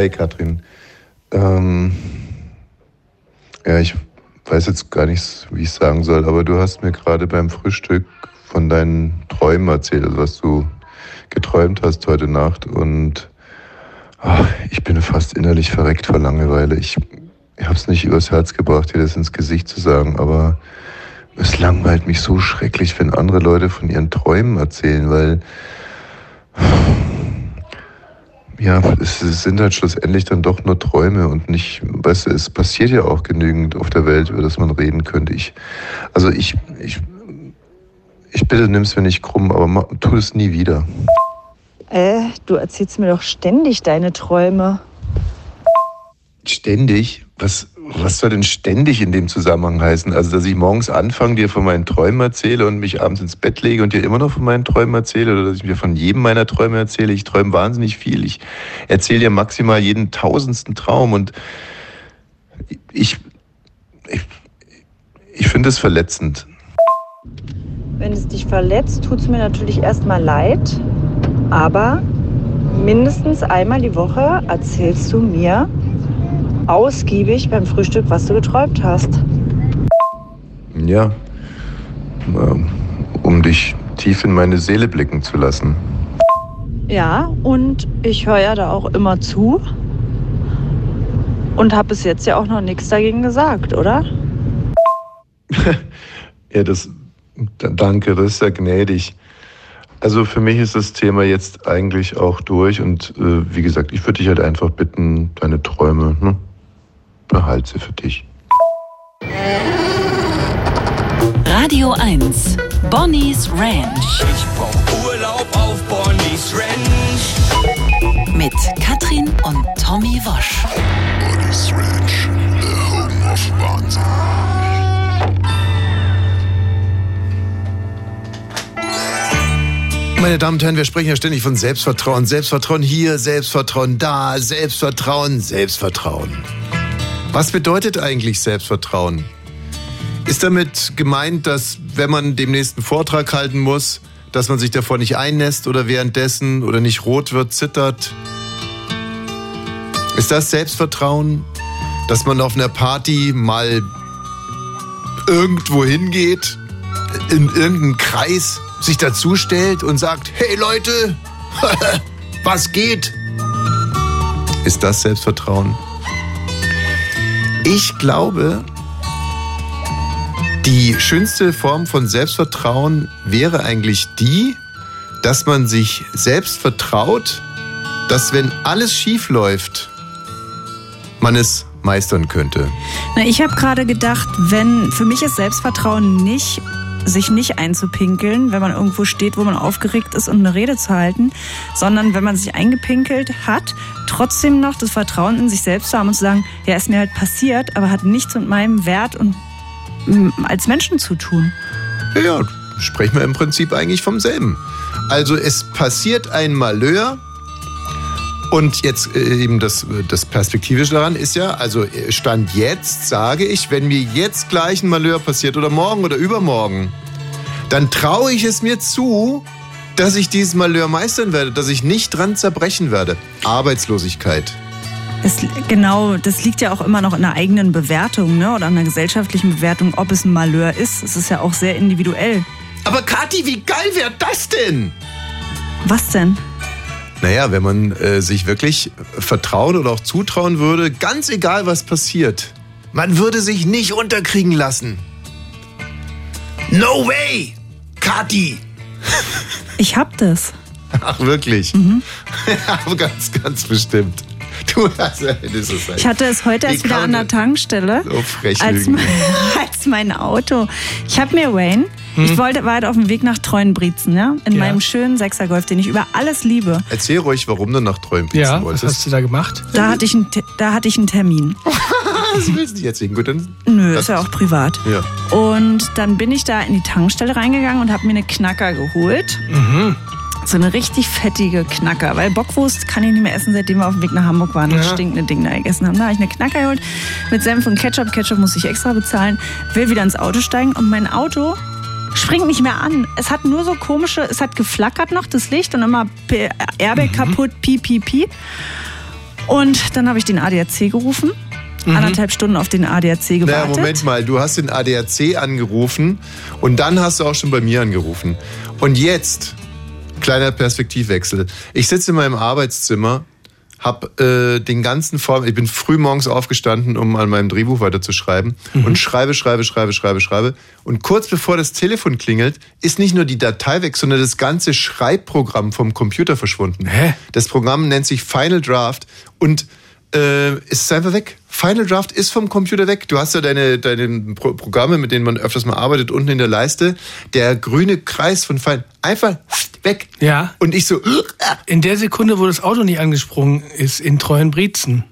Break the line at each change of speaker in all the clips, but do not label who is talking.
Hi Katrin. Ähm, ja, ich weiß jetzt gar nicht, wie ich sagen soll, aber du hast mir gerade beim Frühstück von deinen Träumen erzählt, also was du geträumt hast heute Nacht. Und ach, ich bin fast innerlich verreckt vor Langeweile. Ich, ich habe es nicht übers Herz gebracht, dir das ins Gesicht zu sagen, aber es langweilt mich so schrecklich, wenn andere Leute von ihren Träumen erzählen, weil ja, es sind halt schlussendlich dann doch nur Träume und nicht, weißt du, es passiert ja auch genügend auf der Welt, über das man reden könnte. Ich, also ich, ich, ich bitte, nimm es mir nicht krumm, aber tu es nie wieder.
Äh, du erzählst mir doch ständig deine Träume.
Ständig? Was, was soll denn ständig in dem Zusammenhang heißen? Also, dass ich morgens anfange, dir von meinen Träumen erzähle und mich abends ins Bett lege und dir immer noch von meinen Träumen erzähle oder dass ich mir von jedem meiner Träume erzähle. Ich träume wahnsinnig viel. Ich erzähle dir maximal jeden tausendsten Traum und ich, ich, ich finde es verletzend.
Wenn es dich verletzt, tut es mir natürlich erstmal leid, aber mindestens einmal die Woche erzählst du mir, ausgiebig beim Frühstück, was du geträumt hast.
Ja, ähm, um dich tief in meine Seele blicken zu lassen.
Ja, und ich höre ja da auch immer zu. Und habe bis jetzt ja auch noch nichts dagegen gesagt, oder?
ja, das. Danke, das ist ja gnädig. Also für mich ist das Thema jetzt eigentlich auch durch und äh, wie gesagt, ich würde dich halt einfach bitten, deine Träume, ne? Behalt sie für dich.
Radio 1, Bonnie's Ranch.
Ich brauch Urlaub auf Bonnie's Ranch.
Mit Katrin und Tommy Wosch.
Bonnie's Ranch, the home of Wahnsinn.
Meine Damen und Herren, wir sprechen ja ständig von Selbstvertrauen. Selbstvertrauen hier, Selbstvertrauen da, Selbstvertrauen, Selbstvertrauen. Was bedeutet eigentlich Selbstvertrauen? Ist damit gemeint, dass wenn man dem nächsten Vortrag halten muss, dass man sich davor nicht einnässt oder währenddessen oder nicht rot wird, zittert? Ist das Selbstvertrauen, dass man auf einer Party mal irgendwo hingeht, in irgendeinen Kreis, sich dazustellt und sagt, hey Leute, was geht? Ist das Selbstvertrauen? Ich glaube, die schönste Form von Selbstvertrauen wäre eigentlich die, dass man sich selbst vertraut, dass wenn alles schief läuft, man es meistern könnte.
Na, ich habe gerade gedacht, wenn für mich ist Selbstvertrauen nicht sich nicht einzupinkeln, wenn man irgendwo steht, wo man aufgeregt ist und eine Rede zu halten, sondern wenn man sich eingepinkelt hat, trotzdem noch das Vertrauen in sich selbst zu haben und zu sagen, ja, ist mir halt passiert, aber hat nichts mit meinem Wert und als Menschen zu tun.
Ja, ja, sprechen wir im Prinzip eigentlich vom selben. Also es passiert ein Malheur, und jetzt äh, eben das, das Perspektivische daran ist ja, also äh, Stand jetzt sage ich, wenn mir jetzt gleich ein Malheur passiert oder morgen oder übermorgen, dann traue ich es mir zu, dass ich dieses Malheur meistern werde, dass ich nicht dran zerbrechen werde. Arbeitslosigkeit.
Das, genau, das liegt ja auch immer noch in der eigenen Bewertung ne? oder in der gesellschaftlichen Bewertung, ob es ein Malheur ist. Es ist ja auch sehr individuell.
Aber Kathi, wie geil wäre das denn?
Was denn?
Naja, wenn man äh, sich wirklich vertrauen oder auch zutrauen würde, ganz egal was passiert, man würde sich nicht unterkriegen lassen. No way! Kati!
Ich hab das.
Ach, wirklich?
Mhm.
Ja, ganz, ganz bestimmt. Du hast ja, das ist
Ich hatte es heute erst wieder an der Tankstelle.
So frech
als, als mein Auto. Ich habe mir Wayne,
Hm.
ich wollte, war halt auf dem Weg nach Treuenbrietzen, ja? In
Ja.
meinem schönen Sechser-Golf, den ich über alles liebe.
Erzähl ruhig, warum du nach Treuenpizzen
Ja, was
wolltest.
hast du da gemacht?
Da hatte ich einen, da hatte ich einen Termin.
das willst du nicht erzählen. Gut, dann.
Nö, ist ja auch privat.
Ja.
Und dann bin ich da in die Tankstelle reingegangen und habe mir eine Knacker geholt.
Mhm.
So eine richtig fettige Knacker, weil Bockwurst kann ich nicht mehr essen, seitdem wir auf dem Weg nach Hamburg waren und
Ja.
stinkende Ding da gegessen haben. Da habe ich eine Knacker geholt mit Senf und Ketchup. Ketchup muss ich extra bezahlen. Will wieder ins Auto steigen und mein Auto springt nicht mehr an. Es hat nur so komische, es hat geflackert noch, das Licht und immer Airbag kaputt, piep, piep, piep. Und dann habe ich den ADAC gerufen. Anderthalb Stunden auf den ADAC gewartet.
Naja, Moment mal, du hast den ADAC angerufen und dann hast du auch schon bei mir angerufen. Und jetzt, kleiner Perspektivwechsel. Ich sitze in meinem Arbeitszimmer, hab äh, den ganzen Vor ich bin früh morgens aufgestanden, um an meinem Drehbuch weiterzuschreiben und schreibe, schreibe, schreibe, schreibe, schreibe. Und kurz bevor das Telefon klingelt, ist nicht nur die Datei weg, sondern das ganze Schreibprogramm vom Computer verschwunden.
Hä?
Das Programm nennt sich Final Draft und äh, es ist einfach weg. Final Draft ist vom Computer weg. Du hast ja deine, deine Pro Programme, mit denen man öfters mal arbeitet, unten in der Leiste. Der grüne Kreis von Final, einfach weg.
Ja.
Und ich so,
In der Sekunde, wo das Auto nicht angesprungen ist, in treuen Briezen.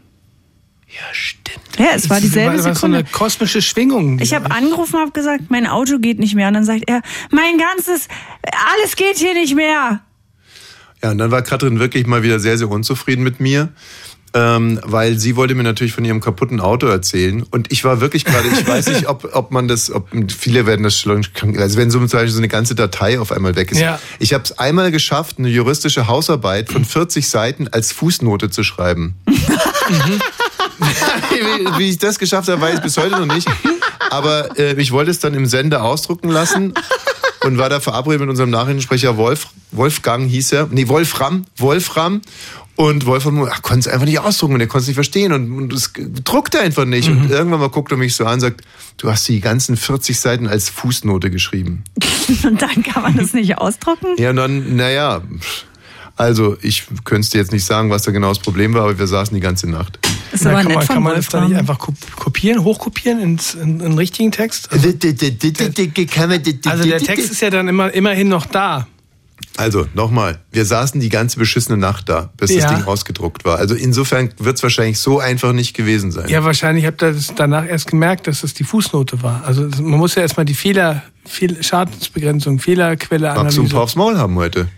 ja, stimmt.
ja, es war dieselbe
war, war so eine
Sekunde.
kosmische Schwingung.
Ich habe angerufen und habe gesagt, mein Auto geht nicht mehr. Und dann sagt er, mein ganzes, alles geht hier nicht mehr.
Ja, und dann war Katrin wirklich mal wieder sehr, sehr unzufrieden mit mir. Ähm, weil sie wollte mir natürlich von ihrem kaputten Auto erzählen und ich war wirklich gerade, ich weiß nicht, ob, ob man das, ob viele werden das schon, also wenn so zum Beispiel so eine ganze Datei auf einmal weg ist.
Ja.
Ich habe es einmal geschafft, eine juristische Hausarbeit von 40 Seiten als Fußnote zu schreiben. wie, wie ich das geschafft habe, weiß ich bis heute noch nicht. Aber äh, ich wollte es dann im Sender ausdrucken lassen und war da verabredet mit unserem Nachrichtensprecher Wolf, Wolfgang hieß er, nee, Wolfram, Wolfram. Und Wolfram ach, konnte es einfach nicht ausdrucken und er konnte es nicht verstehen und, und es druckte einfach nicht. Und irgendwann mal guckt er mich so an und sagt, du hast die ganzen 40 Seiten als Fußnote geschrieben.
Und dann kann man das nicht ausdrucken.
Ja, und dann, naja, also ich könnte es dir jetzt nicht sagen, was da genau das Problem war, aber wir saßen die ganze Nacht.
Ist
Na,
aber
kann
nett
man,
von
kann man das dann nicht einfach kop- kopieren, hochkopieren ins, in, in einen richtigen Text? Also, also der Text ist ja dann immer, immerhin noch da.
Also, nochmal, wir saßen die ganze beschissene Nacht da, bis
Ja.
das Ding ausgedruckt war. Also insofern wird es wahrscheinlich so einfach nicht gewesen sein.
Ja, wahrscheinlich habt ihr das danach erst gemerkt, dass das die Fußnote war. Also man muss ja erstmal die Fehler, Fehl, Schadensbegrenzung, Fehlerquelle
Magst du
analysieren.
paar aufs Maul haben heute?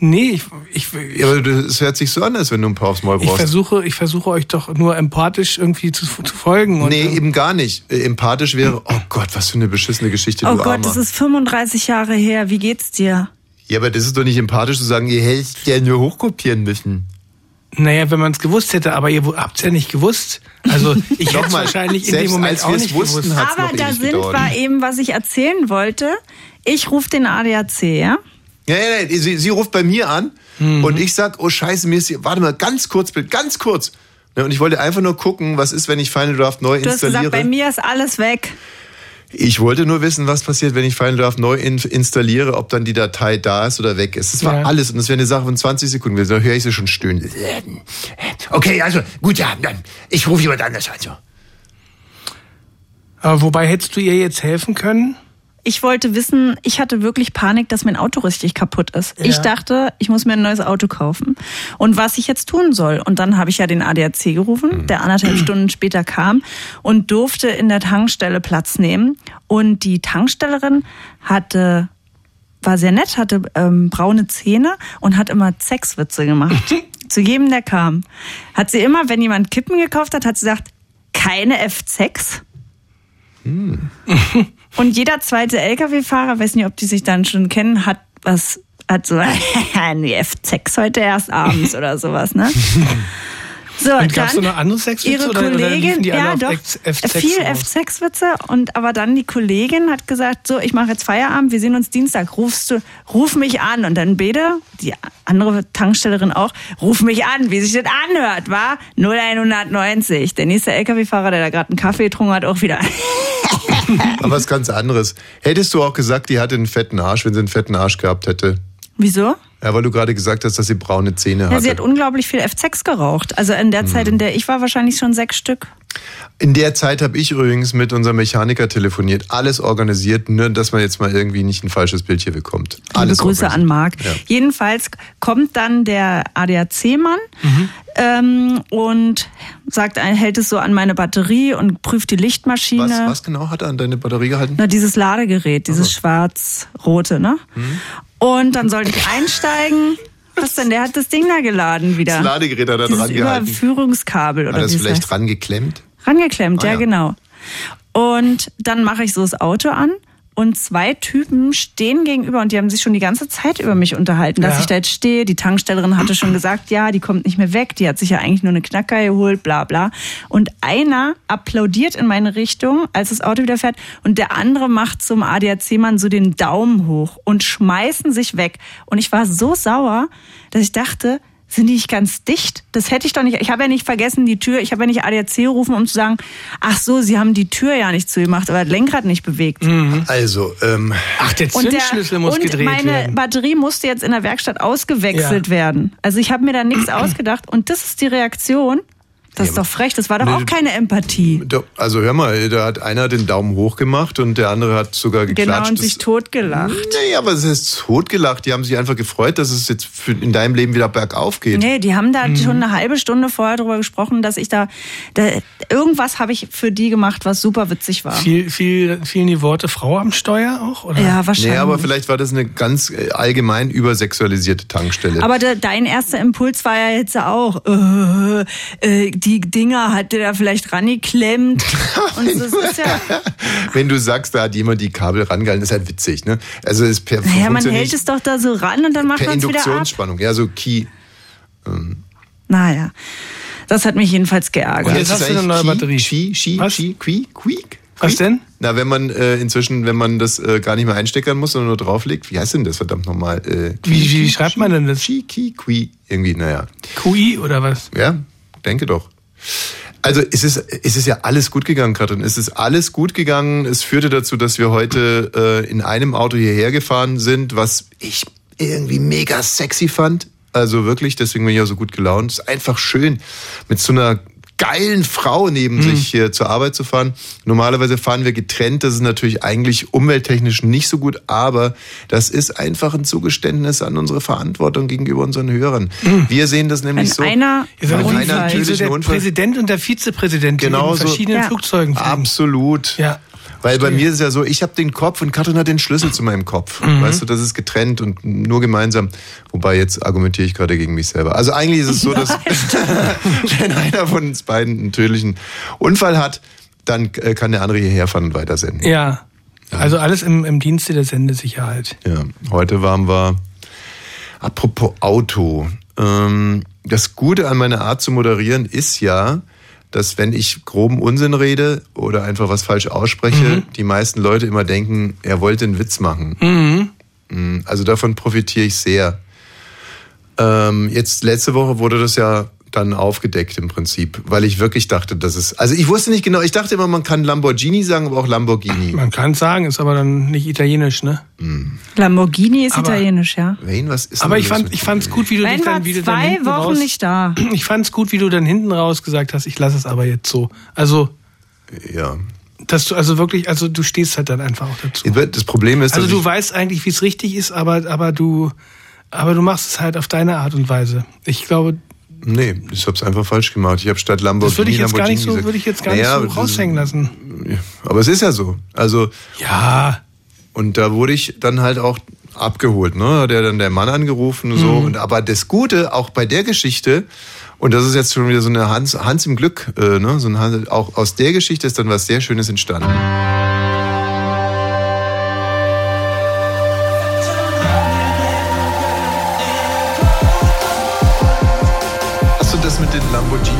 Nee, ich, ich,
Ja, aber es hört sich so an, als wenn du ein paar aufs Maul
ich
brauchst.
versuche, ich versuche euch doch nur empathisch irgendwie zu, zu folgen. Und,
nee, eben gar nicht. Äh, Empathisch wäre, oh Gott, was für eine beschissene Geschichte,
Oh
du
Gott,
Armer.
das ist 35 Jahre her. Wie geht's dir?
Ja, aber das ist doch nicht empathisch zu sagen, ihr hättet ja nur hochkopieren müssen.
Naja, wenn man es gewusst hätte, aber ihr habt es ja nicht gewusst. Also ich hätte es wahrscheinlich in dem Moment
als
auch nicht
wussten,
gewusst.
hat's
Aber
noch
da sind
gedauert.
wir eben, was ich erzählen wollte. Ich rufe den ADAC, ja?
Ja, ja, ja, sie, sie ruft bei mir an und ich sag, oh Scheiße, mir ist hier, warte mal, ganz kurz, bitte, ganz kurz. Ja, Und ich wollte einfach nur gucken, was ist, wenn ich Final Draft neu
Du hast
installiere.
gesagt, bei mir ist alles weg.
Ich wollte nur wissen, was passiert, wenn ich Final Draft neu in installiere, ob dann die Datei da ist oder weg ist. Das war
Ja.
alles und das wäre eine Sache von 20 Sekunden. Da höre ich sie schon stöhnen.
Okay, also, gut, ja, dann, ich rufe jemand anders an. So.
Aber wobei hättest du ihr jetzt helfen können?
Ich wollte wissen, ich hatte wirklich Panik, dass mein Auto richtig kaputt ist. Ich dachte, ich muss mir ein neues Auto kaufen. Und was ich jetzt tun soll. Und dann habe ich ja den ADAC gerufen, der anderthalb Stunden später kam und durfte in der Tankstelle Platz nehmen. Und die Tankstellerin hatte war sehr nett, hatte ähm, braune Zähne und hat immer Sexwitze gemacht. Zu jedem, der kam. Hat sie immer, wenn jemand Kippen gekauft hat, hat sie gesagt, keine F6. Und jeder zweite LKW-Fahrer, weiß nicht, ob die sich dann schon kennen, hat was, hat so, nee, F6 heute erst abends oder sowas, ne? So,
Und gab's
dann
noch andere Sexwitze
ihre
oder- oder
Kollegin,
alle
ja doch,
F- F6
viel
raus?
F6-Witze und aber dann die Kollegin hat gesagt, so, ich mache jetzt Feierabend, wir sehen uns Dienstag, rufst du, ruf mich an und dann Bede, die andere Tankstellerin auch, ruf mich an, wie sich das anhört, war 0190. Der nächste LKW-Fahrer, der da gerade einen Kaffee getrunken hat, auch wieder.
Aber was ganz anderes. Hättest du auch gesagt, die hatte einen fetten Arsch, wenn sie einen fetten Arsch gehabt hätte?
Wieso?
Ja, weil du gerade gesagt hast, dass sie braune Zähne
Ja,
hatte.
sie hat unglaublich viel F6 geraucht. Also in der
Hm.
Zeit, in der ich war, wahrscheinlich schon sechs Stück.
In der Zeit habe ich übrigens mit unserem Mechaniker telefoniert, alles organisiert, nur dass man jetzt mal irgendwie nicht ein falsches Bild hier bekommt.
Liebe
Alles
Grüße an. Marc.
Ja.
Jedenfalls kommt dann der ADAC-Mann
Mhm.
ähm, und sagt, hält es so an meine Batterie und prüft die Lichtmaschine.
Was, was genau hat er an deine Batterie gehalten?
Na, dieses Ladegerät, dieses schwarz-rote, ne?
Mhm.
Und dann sollte ich einsteigen. Was denn? Der hat das Ding da geladen wieder.
Das Ladegerät hat er
Dieses
dran gehalten.
Überführungskabel
Hat
oder
er es
es
vielleicht
heißt.
rangeklemmt?
Rangeklemmt,
Ah,
ja,
ja.
genau. Und dann mache ich so das Auto an, und zwei Typen stehen gegenüber und die haben sich schon die ganze Zeit über mich unterhalten, dass
Ja.
ich da jetzt stehe. Die Tankstellerin hatte schon gesagt, ja, die kommt nicht mehr weg, die hat sich ja eigentlich nur eine Knacker geholt, bla bla. Und einer applaudiert in meine Richtung, als das Auto wieder fährt und der andere macht zum ADAC-Mann so den Daumen hoch und schmeißen sich weg. Und ich war so sauer, dass ich dachte, sind die nicht ganz dicht? Das hätte ich doch nicht. Ich habe ja nicht vergessen, die Tür, ich habe ja nicht ADAC gerufen, um zu sagen, ach so, sie haben die Tür ja nicht zugemacht, aber das Lenkrad nicht bewegt.
Also, ähm,
Ach, der
Und, der,
Zündschlüssel muss
und
gedreht
meine
werden.
Batterie musste jetzt in der Werkstatt ausgewechselt
Ja.
werden. Also ich habe mir da nichts ausgedacht. Und das ist die Reaktion. Das ist doch frech. Das war doch
Nee,
auch keine Empathie.
also hör mal, da hat einer den Daumen hoch gemacht und der andere hat sogar geklatscht.
Genau, und
Das-
sich totgelacht.
Nee, aber es ist totgelacht. Die haben sich einfach gefreut, dass es jetzt in deinem Leben wieder bergauf geht.
Nee, die haben
Mhm.
da schon eine halbe Stunde vorher drüber gesprochen, dass ich da, da irgendwas habe ich für die gemacht, was super witzig war.
Viel, viel, fielen die Worte Frau am Steuer auch? Oder?
Ja, wahrscheinlich.
Nee, aber vielleicht war das eine ganz äh, allgemein übersexualisierte Tankstelle.
Aber de, dein erster Impuls war ja jetzt auch, äh, äh, die Dinger hat der da vielleicht rangeklemmt. Und das ist ja,
Wenn du sagst, da hat jemand die Kabel rangehalten, ist halt witzig, ne? Also es ist per
naja, man hält es doch da so ran und dann macht man es wieder ab.
Induktionsspannung. Ja, so Key.
Naja, das hat mich jedenfalls geärgert.
Und jetzt hast du eine neue Batterie.
Key,
Was?
Key, Key, Quiek.
Was denn?
Na, wenn man äh, inzwischen, wenn man das äh, gar nicht mehr einsteckern muss, sondern nur drauflegt, wie heißt denn das verdammt nochmal? Äh,
Wie, wie schreibt man denn das?
Key, Key, Qui, irgendwie, naja.
QI oder was?
Ja, denke doch. Also es ist, es ist ja alles gut gegangen, Katrin. Es ist alles gut gegangen. Es führte dazu, dass wir heute äh, in einem Auto hierher gefahren sind, was ich irgendwie mega sexy fand. Also wirklich, deswegen bin ich auch so gut gelaunt. Es ist einfach schön, mit so einer geilen Frau neben sich hier zur Arbeit zu fahren. Normalerweise fahren wir getrennt. Das ist natürlich eigentlich umwelttechnisch nicht so gut, aber das ist einfach ein Zugeständnis an unsere Verantwortung gegenüber unseren Hörern. Wir sehen das nämlich
Wenn
so.
einer
Wenn
wie,
einer natürlich
der
einen Unfall-
Präsident und der Vizepräsident, die
Genau
in
so.
verschiedenen
Ja.
Flugzeugen fliegen.
Absolut.
Ja.
Weil bei mir ist es ja so, ich habe den Kopf und Katrin hat den Schlüssel zu meinem Kopf.
Mhm.
Weißt du, das ist getrennt und nur gemeinsam. Wobei jetzt argumentiere ich gerade gegen mich selber. Also eigentlich ist es so, dass wenn einer von uns beiden einen tödlichen Unfall hat, dann äh, kann der andere hierher fahren und weitersenden.
Ja. Also alles im, im Dienste der Sendesicherheit.
Ja, heute waren wir. Apropos Auto. Ähm, das Gute an meiner Art zu moderieren ist ja, dass wenn ich groben Unsinn rede oder einfach was falsch ausspreche, die meisten Leute immer denken, er wollte einen Witz machen. Mm, Also davon profitiere ich sehr. Ähm, jetzt letzte Woche wurde das ja dann aufgedeckt im Prinzip, weil ich wirklich dachte, dass es. Also ich wusste nicht genau, ich dachte immer, man kann Lamborghini sagen, aber auch Lamborghini.
Man kann es sagen, ist aber dann nicht italienisch, ne?
Lamborghini ist
Aber-
italienisch, ja.
Wayne, was ist
Aber ich fand ich fand's gut, wie du
war
dann, wie du dann
zwei
hinten
Wochen
raus,
nicht da.
Ich fand's gut, wie du dann hinten raus gesagt hast, ich lasse es aber jetzt so. Also,
Ja.
dass du also wirklich, also du stehst halt dann einfach auch dazu.
Das Problem ist,
Also du weißt eigentlich, wie es richtig ist, aber, aber du, aber du machst es halt auf deine Art und Weise. Ich glaube,
Nee, ich hab's einfach falsch gemacht. Ich habe statt Lamborghini
das würde ich jetzt gar nicht so,
gesagt.
würde ich jetzt gar
Naja,
nicht so raushängen lassen.
Aber es ist ja so. Also,
Ja,
und da wurde ich dann halt auch abgeholt, ne? Hat ja dann der Mann angerufen und so.
Mhm.
Und aber das Gute, auch bei der Geschichte, und das ist jetzt schon wieder so eine Hans, Hans im Glück, äh, ne? So ein Hans, auch aus der Geschichte ist dann was sehr Schönes entstanden.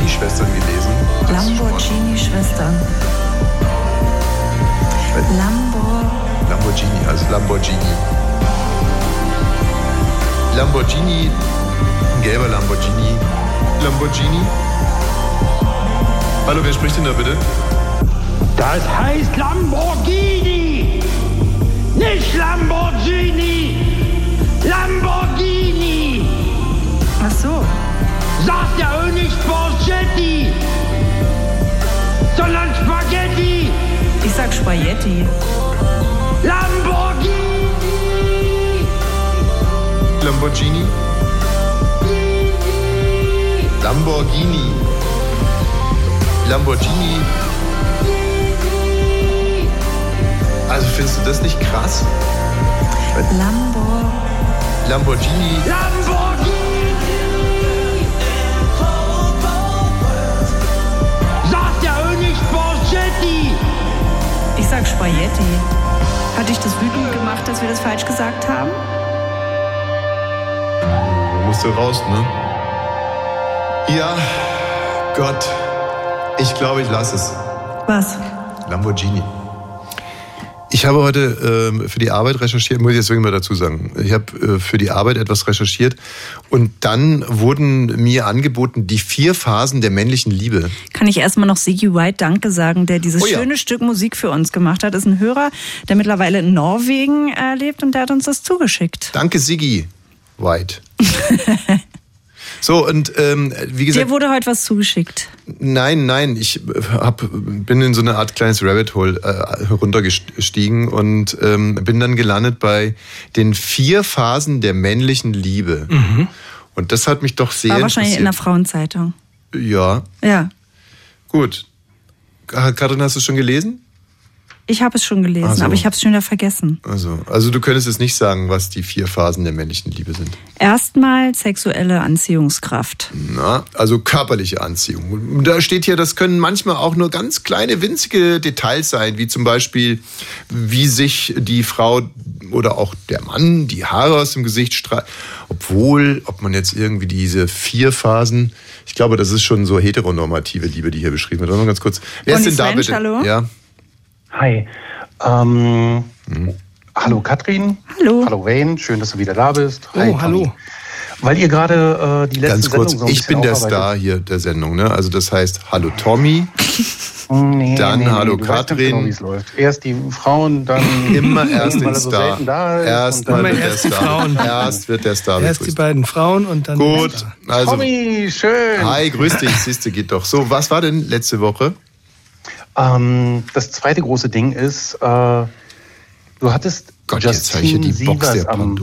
Lamborghini-Schwestern gelesen?
Lamborghini-Schwestern. Lambo.
Lamborghini, also Lamborghini. Lamborghini, ein gelber Lamborghini. Lamborghini. Hallo, wer spricht denn da bitte?
Das heißt Lamborghini! Nicht Lamborghini! Lamborghini!
Ach so.
Sagt ja auch nicht Borgetti! Sondern Spaghetti!
Ich sag Spaghetti.
Lamborghini!
Lamborghini? Lamborghini. Lamborghini. Also findest du das nicht krass?
Lambo.
Lamborghini.
Lamborghini!
Ich sag Spaghetti. Hat dich das wütend gemacht, dass wir das falsch gesagt haben?
Musste raus, ne? Ja, Gott. Ich glaube, ich lasse es.
Was?
Lamborghini. Ich habe heute ähm, für die Arbeit recherchiert, muss ich jetzt wirklich mal dazu sagen. Ich habe äh, für die Arbeit etwas recherchiert und dann wurden mir angeboten die vier Phasen der männlichen Liebe.
Kann ich erstmal noch Sigi White Danke sagen, der dieses
Oh ja.
schöne Stück Musik für uns gemacht hat. Ist ein Hörer, der mittlerweile in Norwegen äh, lebt und der hat uns das zugeschickt.
Danke, Siggi White. so, und ähm, wie
Dir
gesagt,
wurde heute was zugeschickt.
nein, nein, ich hab, bin in so eine Art kleines Rabbit Hole äh, heruntergestiegen und ähm, bin dann gelandet bei den vier Phasen der männlichen Liebe. Und das hat mich doch sehr
War wahrscheinlich in der. Frauenzeitung.
Ja,
Ja.
gut. Katrin, hast du es schon gelesen?
Ich habe es schon gelesen,
so.
aber ich habe es schon wieder vergessen.
Also, also du könntest jetzt nicht sagen, was die vier Phasen der männlichen Liebe sind.
Erstmal sexuelle Anziehungskraft.
Na, also körperliche Anziehung. Da steht hier, das können manchmal auch nur ganz kleine, winzige Details sein, wie zum Beispiel, wie sich die Frau oder auch der Mann die Haare aus dem Gesicht streicht. Obwohl, ob man jetzt irgendwie diese vier Phasen, ich glaube, das ist schon so heteronormative Liebe, die hier beschrieben wird. Mal ganz kurz. Wer ist denn da
Svensch,
bitte?
hallo?
Ja.
Hi. Ähm, Hallo Katrin.
Hallo.
Hallo Wayne, schön, dass du wieder da bist.
Oh,
Hi,
hallo.
Tommy. Weil ihr gerade äh, die letzte
Ganz kurz,
Sendung so
ich bin der Star hier der Sendung. Ne? Also das heißt, hallo Tommy.
Nee,
Dann
nee, nee,
hallo
weißt ganz
Katrin.
Genau, wie es läuft. Erst die Frauen, dann
Immer erst den
so
Star. Erst
und dann-
mal wird der
erst die
Star.
Frauen.
Erst wird der Star
Erst die beiden Frauen und dann.
Gut, also
Tommy, schön.
Hi, grüß dich, siehste, geht doch. So, was war denn letzte Woche?
Ähm, das zweite große Ding ist, äh, du hattest
Gott, jetzt
Justine
die Box
Sievers
der
am.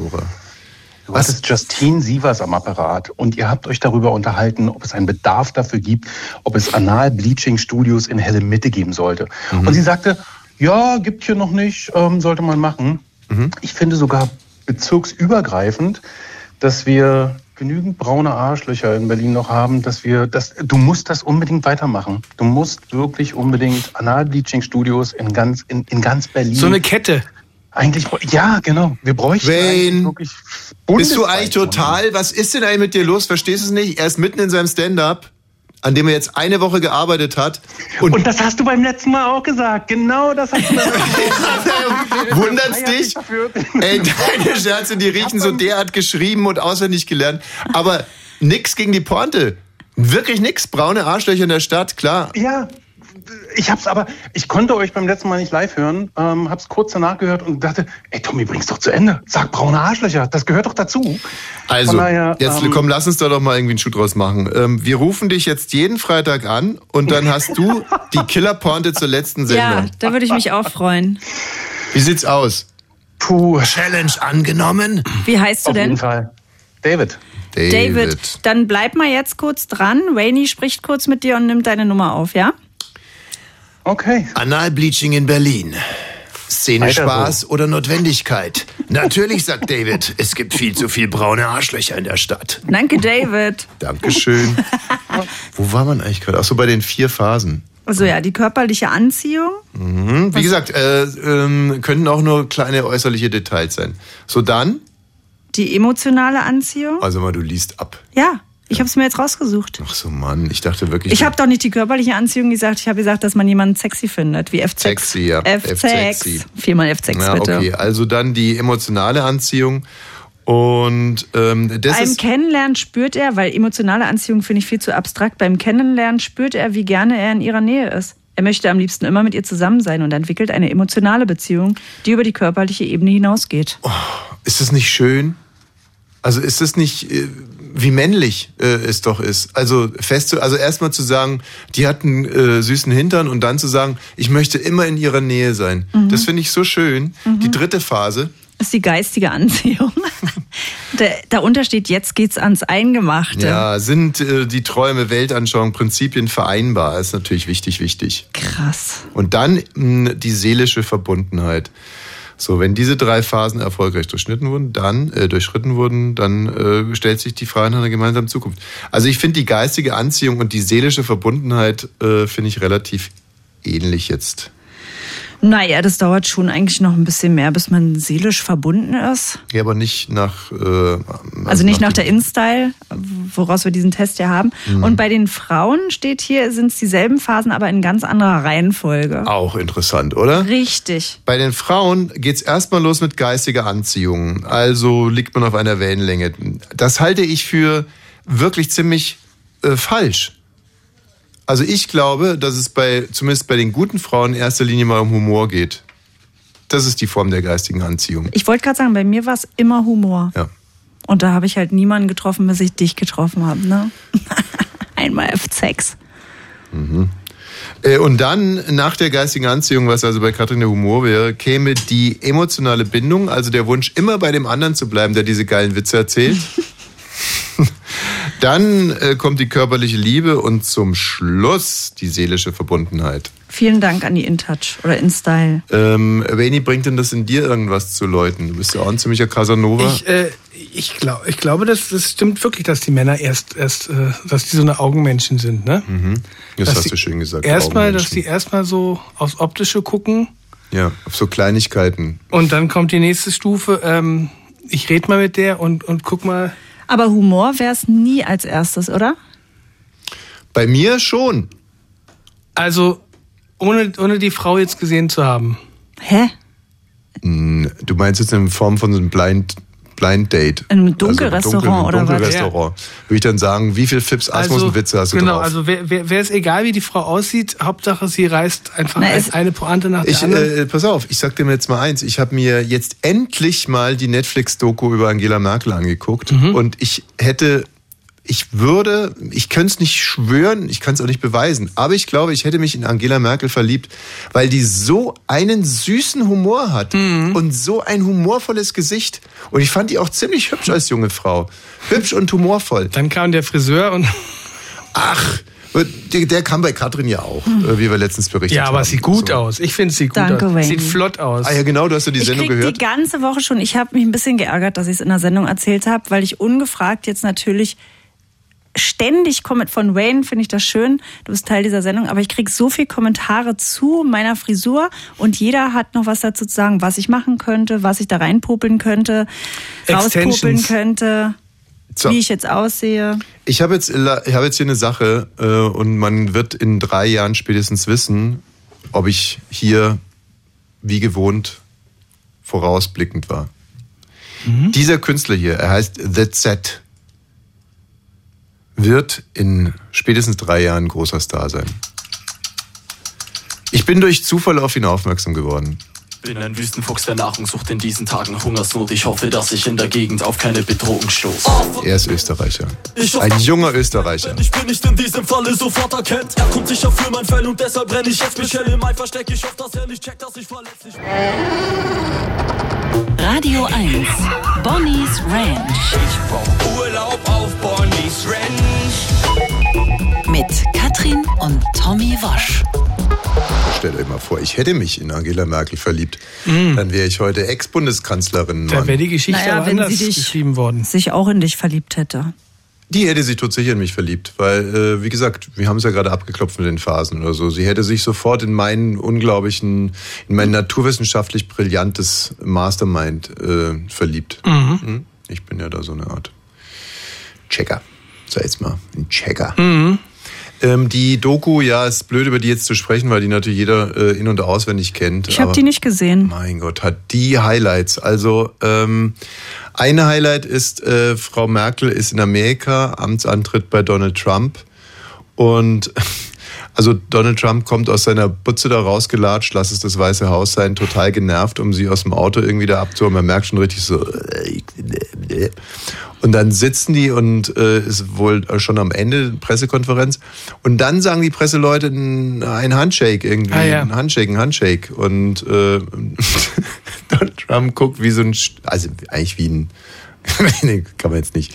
Du hattest Justine Sievers am Apparat und ihr habt euch darüber unterhalten, ob es einen Bedarf dafür gibt, ob es Anal-Bleaching-Studios in Helle Mitte geben sollte.
Mhm.
Und sie sagte, ja, gibt hier noch nicht, ähm, sollte man machen.
Mhm.
Ich finde sogar bezirksübergreifend, dass wir genügend braune Arschlöcher in Berlin noch haben, dass wir das, du musst das unbedingt weitermachen. Du musst wirklich unbedingt Anal-Bleaching-Studios in ganz, in, in ganz Berlin.
So eine Kette.
Eigentlich, ja, genau. Wir bräuchten eigentlich
Wayne,
wirklich
bist du
bundesweit
eigentlich total, was ist denn eigentlich mit dir los? Verstehst du es nicht? Er ist mitten in seinem Stand-up, an dem er jetzt eine Woche gearbeitet hat. Und,
Und das hast du beim letzten Mal auch gesagt. Genau das hast du beim letzten Mal
wundert's dich? Ey, deine Scherze, die riechen so derart geschrieben und auswendig gelernt. Aber nix gegen die Pointe. Wirklich nix. Braune Arschlöcher in der Stadt, klar.
Ja, ich hab's aber, ich konnte euch beim letzten Mal nicht live hören, ähm, hab's kurz danach gehört und dachte, ey Tommy, bring's doch zu Ende. Sag braune Arschlöcher, das gehört doch dazu.
Also,
daher,
jetzt
ähm,
komm, lass uns da doch mal irgendwie einen Schuh draus machen. Ähm, wir rufen dich jetzt jeden Freitag an und dann hast du die Killer-Pointe zur letzten
Ja,
Sendung.
da würde ich mich auch freuen.
Wie sieht's aus?
Puh,
Challenge angenommen?
Wie heißt du
auf jeden
denn?
Fall. David.
David. Dann bleib mal jetzt kurz dran. Wayne spricht kurz mit dir und nimmt deine Nummer auf, ja?
Okay.
Analbleaching in Berlin. Szene
Weiter so.
Spaß oder Notwendigkeit? Natürlich, sagt David, es gibt viel zu viel braune Arschlöcher in der Stadt.
Danke, David.
Dankeschön. Wo war man eigentlich gerade? Ach so, bei den vier Phasen.
Also ja, die körperliche Anziehung.
Mhm. Wie gesagt, äh, ähm, könnten auch nur kleine äußerliche Details sein. So dann,
Die emotionale Anziehung.
also mal, du liest ab.
Ja, ich habe es mir jetzt rausgesucht.
Ach so, Mann, ich dachte wirklich.
Ich habe doch nicht die körperliche Anziehung gesagt. Ich habe gesagt, dass man jemanden sexy findet. Wie F6.
Sexy, ja.
F6.
F-sexy.
Viermal F6,
ja,
bitte.
okay, also dann die emotionale Anziehung. Und ähm, das
Beim. Kennenlernen spürt er, weil emotionale Anziehung finde ich viel zu abstrakt, beim Kennenlernen spürt er, wie gerne er in ihrer Nähe ist. Er möchte am liebsten immer mit ihr zusammen sein und entwickelt eine emotionale Beziehung, die über die körperliche Ebene hinausgeht.
Ist das nicht schön? Also ist das nicht, äh, wie männlich äh, es doch ist? Also fest zu, also erstmal zu sagen, die hat einen äh, süßen Hintern und dann zu sagen, ich möchte immer in ihrer Nähe sein.
Mhm.
Das finde ich so schön. Die dritte Phase.
Das ist die geistige Anziehung. Da- Darunter steht, jetzt geht's ans Eingemachte.
Ja, sind äh, die Träume, Weltanschauung, Prinzipien vereinbar? ist natürlich wichtig, wichtig.
Krass.
Und dann mh, die seelische Verbundenheit. So, wenn diese drei Phasen erfolgreich durchschnitten wurden, dann äh, durchschritten wurden, dann äh, stellt sich die Frage nach einer gemeinsamen Zukunft. Also ich finde die geistige Anziehung und die seelische Verbundenheit äh, finde ich relativ ähnlich jetzt.
Naja, das dauert schon eigentlich noch ein bisschen mehr, bis man seelisch verbunden ist.
Ja, aber nicht nach. Äh,
Also nicht nach
dem-
der InStyle, woraus wir diesen Test ja haben.
Mhm.
Und bei den Frauen steht hier, sind es dieselben Phasen, aber in ganz anderer Reihenfolge.
Auch interessant, oder?
Richtig.
Bei den Frauen geht's erstmal los mit geistiger Anziehung. Also liegt man auf einer Wellenlänge. Das halte ich für wirklich ziemlich äh, falsch. Also ich glaube, dass es bei, zumindest bei den guten Frauen in erster Linie mal um Humor geht. Das ist die Form der geistigen Anziehung.
Ich wollte gerade sagen, bei mir war es immer Humor.
Ja.
Und da habe ich halt niemanden getroffen, bis ich dich getroffen habe. Ne? Einmal F6.
Mhm. Äh, Und dann, nach der geistigen Anziehung, was also bei Katrin der Humor wäre, käme die emotionale Bindung, also der Wunsch, immer bei dem anderen zu bleiben, der diese geilen Witze erzählt. dann äh, kommt die körperliche Liebe und zum Schluss die seelische Verbundenheit.
Vielen Dank an die InTouch oder InStyle.
Ähm, Veni, bringt denn das in dir irgendwas zu läuten? Du bist ja auch ein ziemlicher Casanova.
Ich, äh, ich, glaub, ich glaube, das, das stimmt wirklich, dass die Männer erst, erst äh, dass die so eine Augenmenschen sind. Ne?
Mhm. Das
Dass
hast du schön gesagt.
Erstmal, dass die erstmal so aufs Optische gucken
Ja, auf so Kleinigkeiten.
und dann kommt die nächste Stufe. Ähm, ich rede mal mit der und, und guck mal.
Aber Humor wäre es nie als erstes, oder?
Bei mir schon.
Also, ohne, ohne die Frau jetzt gesehen zu haben.
Hä?
Hm, Du meinst jetzt in Form von so einem Blind, Blind Date?
In einem Dunkelrestaurant
dunkel,
oder was?
Dunkelrestaurant. Würde ich dann sagen, wie viel Fips, Asmus und Witze hast du
genau,
drauf?
also wäre wär, wär es egal, wie die Frau aussieht, Hauptsache sie reißt einfach
Na,
ein, eine Pointe nach der
Ich,
anderen.
äh, pass auf, ich sag dir jetzt mal eins. Ich habe mir jetzt endlich mal die Netflix-Doku über Angela Merkel angeguckt
Mhm.
und ich hätte, ich würde, ich könnte es nicht schwören, ich kann es auch nicht beweisen, aber ich glaube, ich hätte mich in Angela Merkel verliebt, weil die so einen süßen Humor hat
Mhm.
und so ein humorvolles Gesicht. Und ich fand die auch ziemlich hübsch als junge Frau. Hübsch und humorvoll.
Dann kam der Friseur und.
Ach, der, der kam bei Katrin ja auch, äh, wie wir letztens berichtet haben.
Ja, aber es sieht gut
So.
aus. Ich finde, es sieht gut
Danke,
aus.
Wayne.
Sieht flott aus.
Ah ja, genau, du hast ja die
Ich
Sendung
krieg
gehört.
die ganze Woche schon. Ich habe mich ein bisschen geärgert, dass ich es in der Sendung erzählt habe, weil ich ungefragt jetzt natürlich ständig komme von Wayne, finde ich das schön. Du bist Teil dieser Sendung, aber ich krieg so viel Kommentare zu meiner Frisur und jeder hat noch was dazu zu sagen, was ich machen könnte, was ich da reinpopeln könnte, rauspopeln könnte,
So.
wie ich jetzt aussehe.
Ich habe jetzt, ich habe jetzt hier eine Sache äh, und man wird in drei Jahren spätestens wissen, ob ich hier wie gewohnt vorausblickend war. Dieser Künstler hier, er heißt The Z, wird in spätestens drei Jahren großer Star sein. Ich bin durch Zufall auf ihn aufmerksam geworden.
Bin ein Wüstenfuchs, der Nahrung sucht in diesen Tagen Hungersnot. Ich hoffe, dass ich in der Gegend auf keine Bedrohung stoße.
Er ist Österreicher. Ein junger Österreicher.
Ich bin nicht in diesem Falle sofort erkennt. Er kommt sicher für mein Fell und deshalb renn ich jetzt Michelle in mein Versteck. Ich hoffe, dass er nicht checkt, dass ich verletzlich bin.
Radio 1. Bonnie's Ranch.
Ich brauch Urlaub auf Bonnie's Ranch.
Mit Katrin und Tommy Wosch.
Stellt euch mal vor, ich hätte mich in Angela Merkel verliebt.
Mm.
Dann wäre ich heute Ex-Bundeskanzlerin.
Da wäre die Geschichte
Naja,
aber
wenn
anders
sie dich-
geschrieben worden.
Sich auch in dich verliebt hätte.
Die hätte sich tot sicher in mich verliebt, weil, äh, wie gesagt, wir haben es ja gerade abgeklopft mit den Phasen oder so. Sie hätte sich sofort in meinen unglaublichen, in mein naturwissenschaftlich brillantes Mastermind äh, verliebt.
Mhm.
Hm? Ich bin ja da so eine Art Checker. Sag jetzt mal, ein Checker.
Mhm.
Ähm, die Doku, ja, ist blöd über die jetzt zu sprechen, weil die natürlich jeder äh, in- und auswendig kennt.
Ich habe die nicht gesehen.
mein Gott, hat die Highlights. Also ähm, eine Highlight ist, äh, Frau Merkel ist in Amerika, Amtsantritt bei Donald Trump. Und also Donald Trump kommt aus seiner Butze da rausgelatscht, lass es das Weiße Haus sein, total genervt, um sie aus dem Auto irgendwie da abzuholen. Man merkt schon richtig so. Und dann sitzen die und äh, ist wohl schon am Ende Pressekonferenz. Und dann sagen die Presseleute ein, ein Handshake irgendwie.
Ah, ja.
Ein Handshake, ein Handshake. Und äh, Donald Trump guckt wie so ein, also eigentlich wie ein, nee, kann man jetzt nicht.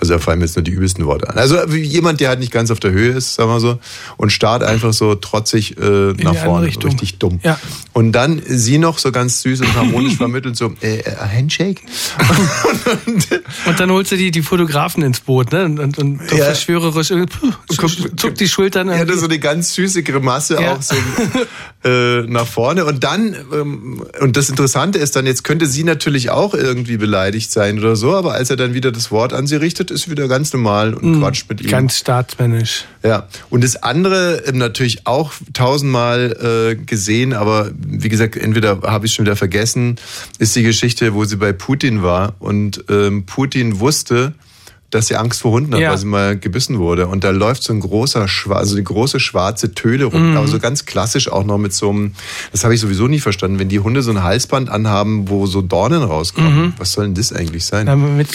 Also da fallen mir jetzt nur die übelsten Worte an. Also wie jemand, der halt nicht ganz auf der Höhe ist, sagen wir so, und starrt einfach so trotzig äh, nach vorne,
Richtung.
richtig dumm.
Ja.
Und dann sie noch so ganz süß und harmonisch vermittelt so, äh, äh, Handshake?
Und dann holst du die, die Fotografen ins Boot, ne? Und, und, und
Ja.
verschwörerisch zuckt die Schultern.
Er hatte so eine ganz süße Grimasse
Ja.
auch so äh, nach vorne. Und dann, ähm, und das Interessante ist dann, jetzt könnte sie natürlich auch irgendwie beleidigt sein oder so, aber als er dann wieder das Wort an sie richtet, ist sie wieder ganz normal und
Mhm.
quatscht mit ihm.
Ganz staatsmännisch.
Ja, und das andere ähm, natürlich auch tausendmal äh, gesehen, aber wie gesagt, entweder habe ich schon wieder vergessen, ist die Geschichte, wo sie bei Putin war und ähm, Putin wusste, dass sie Angst vor Hunden hat,
Ja.
weil sie mal gebissen wurde. Und da läuft so ein großer, also eine große schwarze Töle rum,
Mhm.
aber so ganz klassisch auch noch mit so einem, das habe ich sowieso nie verstanden, wenn die Hunde so ein Halsband anhaben, wo so Dornen rauskommen.
Mhm.
Was soll denn das eigentlich sein?
Damit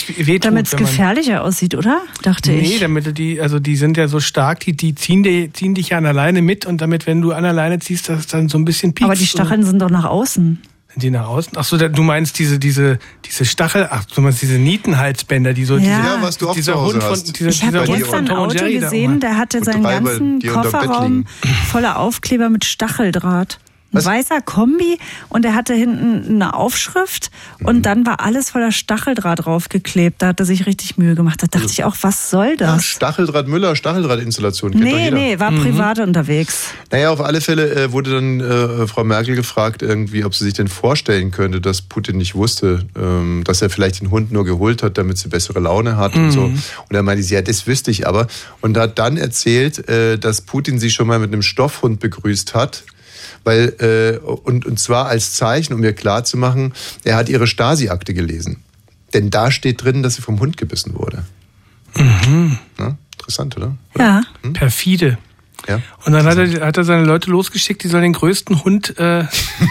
es
gefährlicher aussieht, oder? Dachte
Nee,
ich.
damit die, also die sind ja so stark, die, die ziehen, die, ziehen dich ja an alleine mit und damit, wenn du an alleine ziehst, das dann so ein bisschen piekst.
Aber die Stacheln sind doch nach außen.
Die nach außen? Ach so, du meinst diese, diese, diese Stachel, ach, du meinst diese Nietenhalsbänder, die so,
Ja.
diese,
Ja,
was du auch
dieser Hund von, dieser,
Ich habe gestern ein Auto gesehen, der hatte seinen ganzen Kofferraum voller Aufkleber mit Stacheldraht. Ein weißer Kombi und er hatte hinten eine Aufschrift
Mhm.
und dann war alles voller Stacheldraht draufgeklebt. Da hat er sich richtig Mühe gemacht. Da dachte ich auch, was soll
Ja,
das?
Stacheldraht Müller, Stacheldrahtinstallation. kennt doch
Nee,
jeder.
nee, war privat unterwegs.
Naja, auf alle Fälle äh, wurde dann äh, Frau Merkel gefragt, irgendwie, ob sie sich denn vorstellen könnte, dass Putin nicht wusste, ähm, dass er vielleicht den Hund nur geholt hat, damit sie bessere Laune hat und so. Und er meinte sie, ja, das wüsste ich aber. Und hat dann erzählt, äh, dass Putin sie schon mal mit einem Stoffhund begrüßt hat. Weil, äh, und, und zwar als Zeichen, um ihr klarzumachen, er hat ihre Stasi-Akte gelesen. Denn da steht drin, dass sie vom Hund gebissen wurde.
Mhm.
Ja, interessant, oder?
Ja.
Perfide.
Ja.
Und dann hat er, hat er seine Leute losgeschickt, die sollen den größten Hund äh,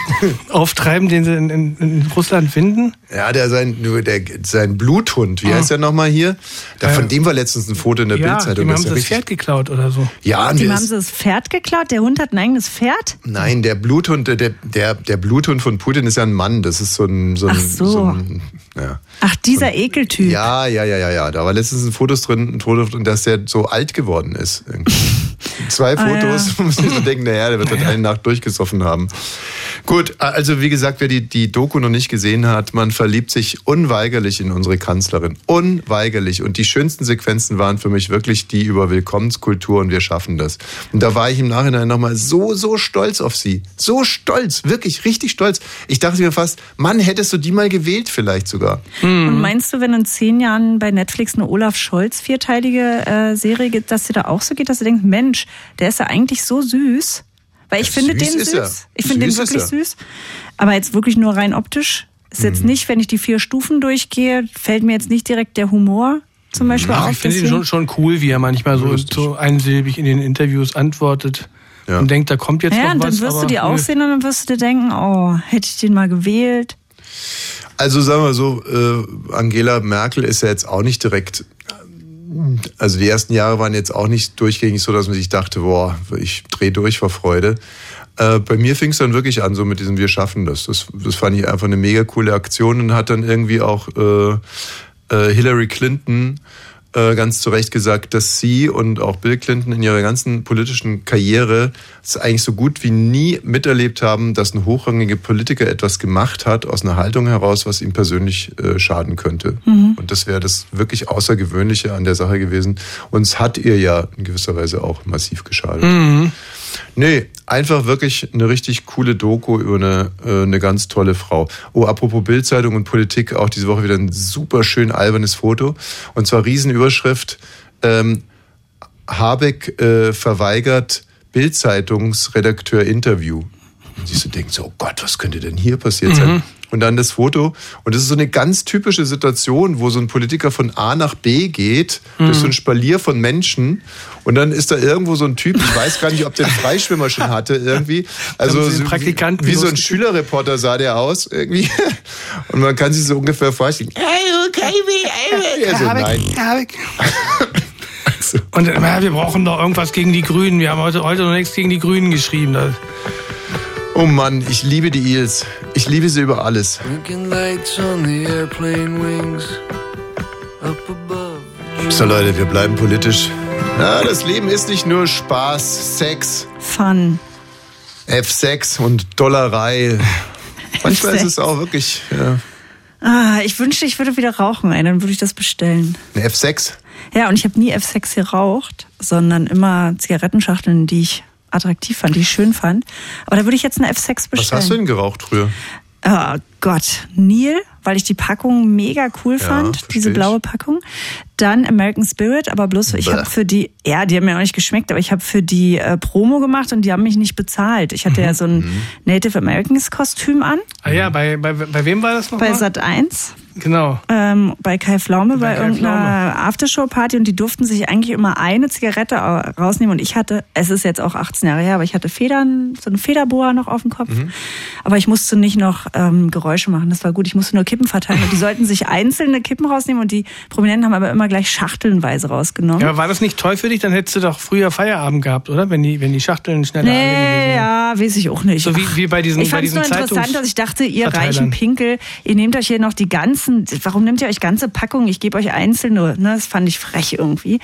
auftreiben, den sie in, in, in Russland finden.
Ja, der sein, der, sein Bluthund, wie
Ah.
heißt der nochmal hier? Da, von dem war letztens ein Foto in der
ja,
Bildzeitung.
dem haben sie das Pferd geklaut oder so.
Ja, und
Dem
der
haben sie das Pferd geklaut. Der Hund hat ein eigenes Pferd.
nein, der Bluthund, der, der, der Bluthund von Putin ist ja ein Mann. Das ist so ein, so ein,
Ach so.
ein ja.
Ach, dieser Ekeltyp.
Ja, ja, ja, ja, ja. Da war letztens ein Fotos drin, ein Foto dass der so alt geworden ist. Zwei
Ah,
Fotos,
ja.
wo man sich so denken, naja, der wird halt eine Nacht durchgesoffen haben. Gut, also wie gesagt, wer die, die Doku noch nicht gesehen hat, man verliebt sich unweigerlich in unsere Kanzlerin. Unweigerlich. Und die schönsten Sequenzen waren für mich wirklich die über Willkommenskultur und wir schaffen das. Und da war ich im Nachhinein nochmal so, so stolz auf sie. So stolz, wirklich richtig stolz. Ich dachte mir fast, Mann, hättest du die mal gewählt vielleicht sogar.
Und meinst du, wenn in zehn Jahren bei Netflix eine Olaf Scholz vierteilige äh, Serie gibt, dass dir da auch so geht, dass du denkst, Mensch, der ist ja eigentlich so süß. Weil ich
Ja,
finde
süß
den süß.
er.
Ich finde den wirklich süß. Aber jetzt wirklich nur rein optisch. Ist jetzt
Mhm.
nicht, wenn ich die vier Stufen durchgehe, fällt mir jetzt nicht direkt der Humor zum Beispiel
Ach,
auf.
ich finde ihn schon, schon cool, wie er manchmal so, so einsilbig in den Interviews antwortet und denkt, da kommt jetzt
ja,
noch
und dann
was.
wirst du
aber
die
nö.
aussehen und dann wirst du dir denken, oh, hätte ich den mal gewählt.
Also sagen wir so, äh, Angela Merkel ist ja jetzt auch nicht direkt. Also die ersten Jahre waren jetzt auch nicht durchgängig so, dass man sich dachte, boah, ich drehe durch vor Freude. Äh, bei mir fing es dann wirklich an, so mit diesem Wir schaffen das. das. Das fand ich einfach eine mega coole Aktion und hat dann irgendwie auch äh, äh, Hillary Clinton äh, ganz zu Recht gesagt, dass sie und auch Bill Clinton in ihrer ganzen politischen Karriere es eigentlich so gut wie nie miterlebt haben, dass ein hochrangiger Politiker etwas gemacht hat aus einer Haltung heraus, was ihm persönlich äh, schaden könnte.
Mhm.
Und das wäre das wirklich Außergewöhnliche an der Sache gewesen. Und es hat ihr ja in gewisser Weise auch massiv geschadet.
Mhm.
Nee, einfach wirklich eine richtig coole Doku über eine, äh, eine ganz tolle Frau. Oh, apropos Bildzeitung und Politik, auch diese Woche wieder ein super schön albernes Foto. Und zwar Riesenüberschrift, ähm, Habeck äh, verweigert Bildzeitungsredakteur Interview. Und sie so denkt so, oh Gott, was könnte denn hier passiert sein?
Mhm.
Und dann das Foto. Und das ist so eine ganz typische Situation, wo so ein Politiker von A nach B geht, durch so ein Spalier von Menschen. Und dann ist da irgendwo so ein Typ, ich weiß gar nicht, ob der einen Freischwimmer schon hatte, irgendwie. Also so wie, wie so ein? Schülerreporter sah der aus, irgendwie. Und man kann sich so ungefähr vorstellen. Hey, okay, wie, also, nein.
Und äh, ja, wir brauchen doch irgendwas gegen die Grünen. Wir haben heute, heute noch nichts gegen die Grünen geschrieben.
Oh Mann, ich liebe die Eels. Ich liebe sie über alles. So Leute, wir bleiben politisch. Na, das Leben ist nicht nur Spaß, Sex.
Fun.
F6 und Dollerei. Manchmal ist es auch wirklich. Ja.
Ah, ich wünschte, ich würde wieder rauchen, ey, dann würde ich das bestellen.
Eine F6?
Ja, und ich habe nie F6 geraucht, sondern immer Zigarettenschachteln, die ich attraktiv fand, die ich schön fand. Aber da würde ich jetzt eine F6 bestellen.
Was hast du denn geraucht früher?
Oh Gott, Neil, weil ich die Packung mega cool
Ja,
fand,
versteh
diese
ich.
blaue Packung. Dann American Spirit, aber bloß ich
Bäh.
habe für die, ja, die haben mir auch nicht geschmeckt, aber ich habe für die äh, Promo gemacht und die haben mich nicht bezahlt. Ich hatte ja so ein Native Americans Kostüm an
Ah ja, bei, bei, bei wem war das noch?
bei? Sat 1.
Genau.
ähm, bei Kai Pflaume bei,
Kai
irgendeiner Aftershow-Party und die durften sich eigentlich immer eine Zigarette au- rausnehmen und ich hatte, es ist jetzt auch 18 Jahre her, aber ich hatte Federn, so eine Federboa noch auf dem Kopf. Aber ich musste nicht noch ähm, Geräusche machen, das war gut. Ich musste nur Kippen verteilen und die sollten sich einzelne Kippen rausnehmen und die Prominenten haben aber immer gleich schachtelnweise rausgenommen.
Ja, aber war das nicht toll für dich? Dann hättest du doch früher Feierabend gehabt, oder? Wenn die, wenn die Schachteln schneller
Nee, ja, weiß ich auch nicht.
So wie, wie bei diesen,
Ich
bei
fand es nur interessant, dass ich dachte, ihr reichen Pinkel, ihr nehmt euch hier noch die ganzen, warum nehmt ihr euch ganze Packungen? Ich gebe euch einzelne, ne? das fand ich frech irgendwie.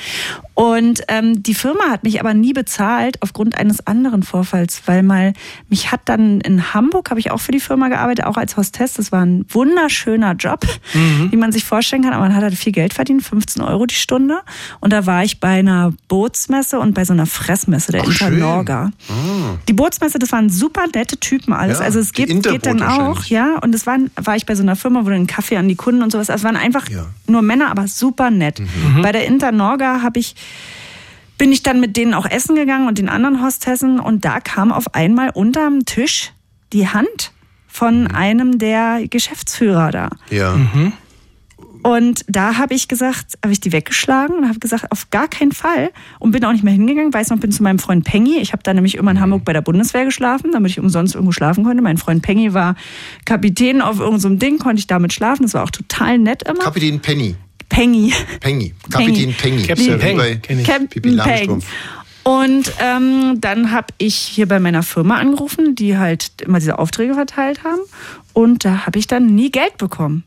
Und ähm, die Firma hat mich aber nie bezahlt aufgrund eines anderen Vorfalls, weil mal, mich hat dann in Hamburg, habe ich auch für die Firma gearbeitet, auch als Hostess, das war ein wunderschöner Job, wie man sich vorstellen kann, aber man hat halt viel Geld verdient, 15 Euro die Stunde. Und da war ich bei einer Bootsmesse und bei so einer Fressmesse, der
Ach.
Internorga. Die Bootsmesse, das waren super nette Typen alles.
Ja,
also es geht, geht dann auch, ja. Und es waren, war ich bei so einer Firma, wo du einen Kaffee an die Kunden und sowas. Also es waren einfach nur Männer, aber super nett.
Mhm.
Bei der Internorga habe ich bin ich dann mit denen auch essen gegangen und den anderen Hostessen und da kam auf einmal unterm Tisch die Hand von einem der Geschäftsführer da.
Ja.
Und da habe ich gesagt, habe ich die weggeschlagen und habe gesagt, auf gar keinen Fall. Und bin auch nicht mehr hingegangen. Weiß noch, bin zu meinem Freund Pengy. Ich habe da nämlich immer in Hamburg bei der Bundeswehr geschlafen, damit ich umsonst irgendwo schlafen konnte. Mein Freund Pengy war Kapitän auf irgendeinem so einem Ding, konnte ich damit schlafen. Das war auch total nett immer.
Kapitän Penny.
Pengy.
Penny. Kapitän Penny.
Captain
Ist ja wie
Peng,
bei
kenn ich.
Pippi
Captain Peng.
Langstrumpf.
Und ähm, dann habe ich hier bei meiner Firma angerufen, die halt immer diese Aufträge verteilt haben. Und da habe ich dann nie Geld bekommen.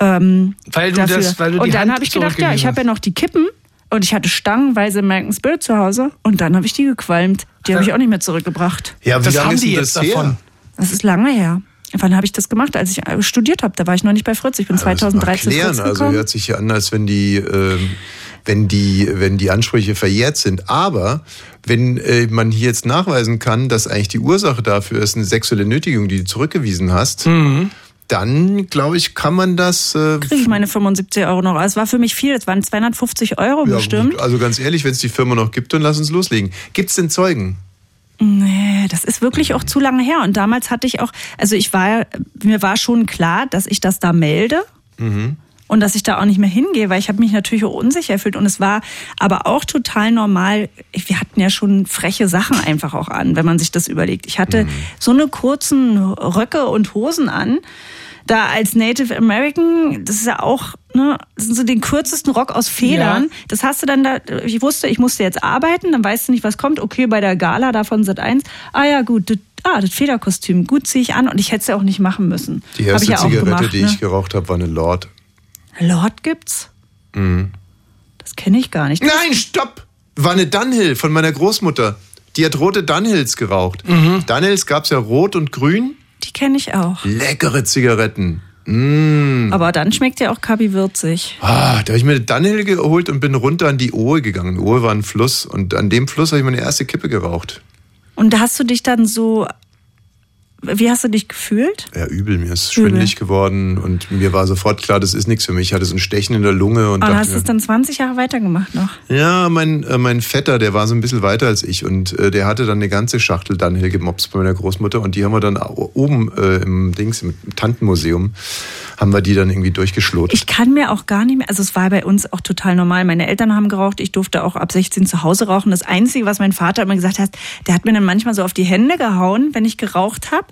Ähm,
Weil du
dafür.
das- weil du die
und dann habe ich gedacht, ja, ich habe ja noch die Kippen und ich hatte stangenweise American Spirit zu Hause und dann habe ich die gequalmt. Die habe ich auch nicht mehr zurückgebracht.
Ja, wie
Das
lange
haben
ist
die jetzt
das her?
davon.
Das ist lange her. Wann habe ich das gemacht? Als ich äh, studiert habe. Da war ich noch nicht bei Fritz. Ich bin
man
2013
erklären.
Fritz
Also
gekommen.
hört sich ja an, als wenn die, ähm, wenn die, wenn die Ansprüche verjährt sind. Aber wenn äh, man hier jetzt nachweisen kann, dass eigentlich die Ursache dafür ist eine sexuelle Nötigung, die du zurückgewiesen hast,
Mhm.
Dann glaube ich, kann man das. Äh,
kriege ich meine 75 Euro noch. Es war für mich viel. Es waren 250 Euro
ja,
bestimmt.
gut, also ganz ehrlich, wenn es die Firma noch gibt, dann lass uns loslegen. Gibt es denn Zeugen?
Nee, das ist wirklich auch zu lange her. Und damals hatte ich auch, also ich war, mir war schon klar, dass ich das da melde. Und dass ich da auch nicht mehr hingehe, weil ich habe mich natürlich auch unsicher gefühlt. Und es war aber auch total normal. Wir hatten ja schon freche Sachen einfach auch an, wenn man sich das überlegt. Ich hatte so eine kurzen Röcke und Hosen an. Da als Native American, das ist ja auch, ne, das sind so den kürzesten Rock aus Federn.
Ja.
Das hast du dann da, ich wusste, ich musste jetzt arbeiten, dann weißt du nicht, was kommt. Okay, bei der Gala davon Sat 1. Ah ja, gut, das, ah, das Federkostüm, gut ziehe ich an und ich hätte es ja auch nicht machen müssen.
Die erste
ich ja auch
Zigarette,
gemacht,
die
ne?
ich geraucht habe, war eine Lord.
Lord gibt's?
Mhm.
Das kenne ich gar nicht.
Nein, stopp! War eine Dunhill von meiner Großmutter. Die hat rote Dunhills geraucht. Dunhills gab es ja rot und grün.
Die kenne ich auch.
Leckere Zigaretten. Mm.
Aber dann schmeckt ja auch Kabi würzig.
Ah, da habe ich mir eine Dunhill geholt und bin runter an die Ohe gegangen. Die Ohe war ein Fluss und an dem Fluss habe ich meine erste Kippe geraucht.
Und da hast du dich dann so, wie hast du dich gefühlt?
Ja, übel. Mir ist
Übel.
schwindelig geworden und mir war sofort klar, das ist nichts für mich. Ich hatte so ein Stechen in der Lunge und
Und hast
mir,
es dann 20 Jahre weitergemacht noch?
Ja, mein, äh, mein Vetter, der war so ein bisschen weiter als ich und äh, der hatte dann eine ganze Schachtel Dunhill gemobst bei meiner Großmutter und die haben wir dann oben äh, im Dings, im Tantenmuseum, haben wir die dann irgendwie durchgeschloten.
Ich kann mir auch gar nicht mehr, also es war bei uns auch total normal. Meine Eltern haben geraucht, ich durfte auch ab 16 zu Hause rauchen. Das Einzige, was mein Vater immer gesagt hat, der hat mir dann manchmal so auf die Hände gehauen, wenn ich geraucht habe,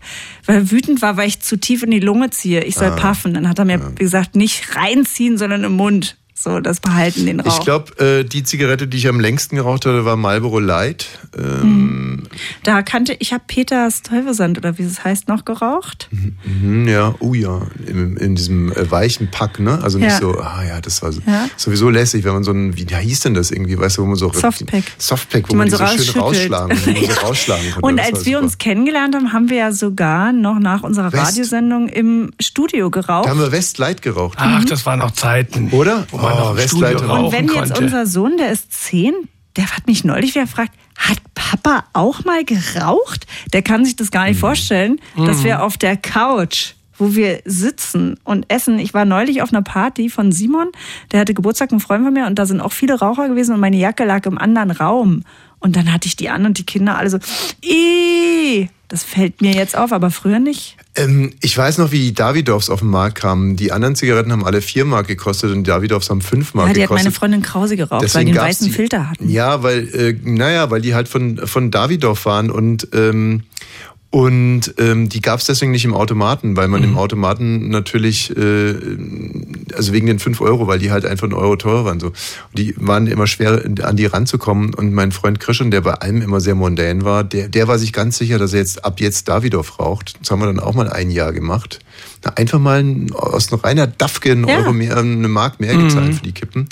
weil er wütend war, weil ich zu tief in die Lunge ziehe. Ich soll
Ah.
puffen. Dann hat er mir gesagt, nicht reinziehen, sondern im Mund. So, das behalten den Rauch.
Ich glaube, äh, die Zigarette, die ich am längsten geraucht hatte, war Marlboro Light. Ähm,
Da kannte ich habe Peters Teufelsand oder wie es heißt noch geraucht.
mhm, ja, oh ja, in, in diesem äh, weichen Pack, ne? Also nicht
Ja.
so, ah ja, das war so,
Ja.
sowieso lässig, wenn man so ein, wie ja, hieß denn das irgendwie, weißt du, wo man so
Softpack.
Softpack, wo
Die
man,
man
die
so
so schön
rausschüttelt.
rausschlagen, wo man so rausschlagen konnte.
Und als wir
super.
uns kennengelernt haben, haben wir ja sogar noch nach unserer
West?
Radiosendung im Studio geraucht.
Da haben wir Westlight geraucht.
Ach, das waren noch Zeiten.
Oder?
Wo man noch im
Westlight.
Studio
Und wenn jetzt
konnte.
unser Sohn, der ist zehn, der hat mich neulich wieder gefragt, hat Papa auch mal geraucht? Der kann sich das gar
Mhm.
nicht vorstellen, dass wir auf der Couch, wo wir sitzen und essen. Ich war neulich auf einer Party von Simon, der hatte Geburtstag, ein Freund von mir, und da sind auch viele Raucher gewesen und meine Jacke lag im anderen Raum. Und dann hatte ich die an und die Kinder alle so, Ih, das fällt mir jetzt auf, aber früher nicht.
Ähm, ich weiß noch, wie die Davidoffs auf den Markt kamen. Die anderen Zigaretten haben alle 4 Mark gekostet und die Davidoffs haben 5 Mark
Ja, die hat
gekostet.
meine Freundin Krause geraucht, weil die einen weißen
die-
Filter hatten.
Ja, weil, äh, naja, weil die halt von, von Davidoff waren und, ähm, und ähm, die gab es deswegen nicht im Automaten, weil man im Automaten natürlich, äh, also wegen den 5 Euro, weil die halt einfach einen Euro teurer waren. So. Und die waren immer schwer, an die ranzukommen. Und mein Freund Christian, der bei allem immer sehr mondän war, der, der war sich ganz sicher, dass er jetzt ab jetzt Davidoff raucht. Das haben wir dann auch mal ein Jahr gemacht. Na, einfach mal aus einer reiner Dafke einen
Ja.
Euro mehr, eine Mark mehr
Mhm.
gezahlt für die Kippen.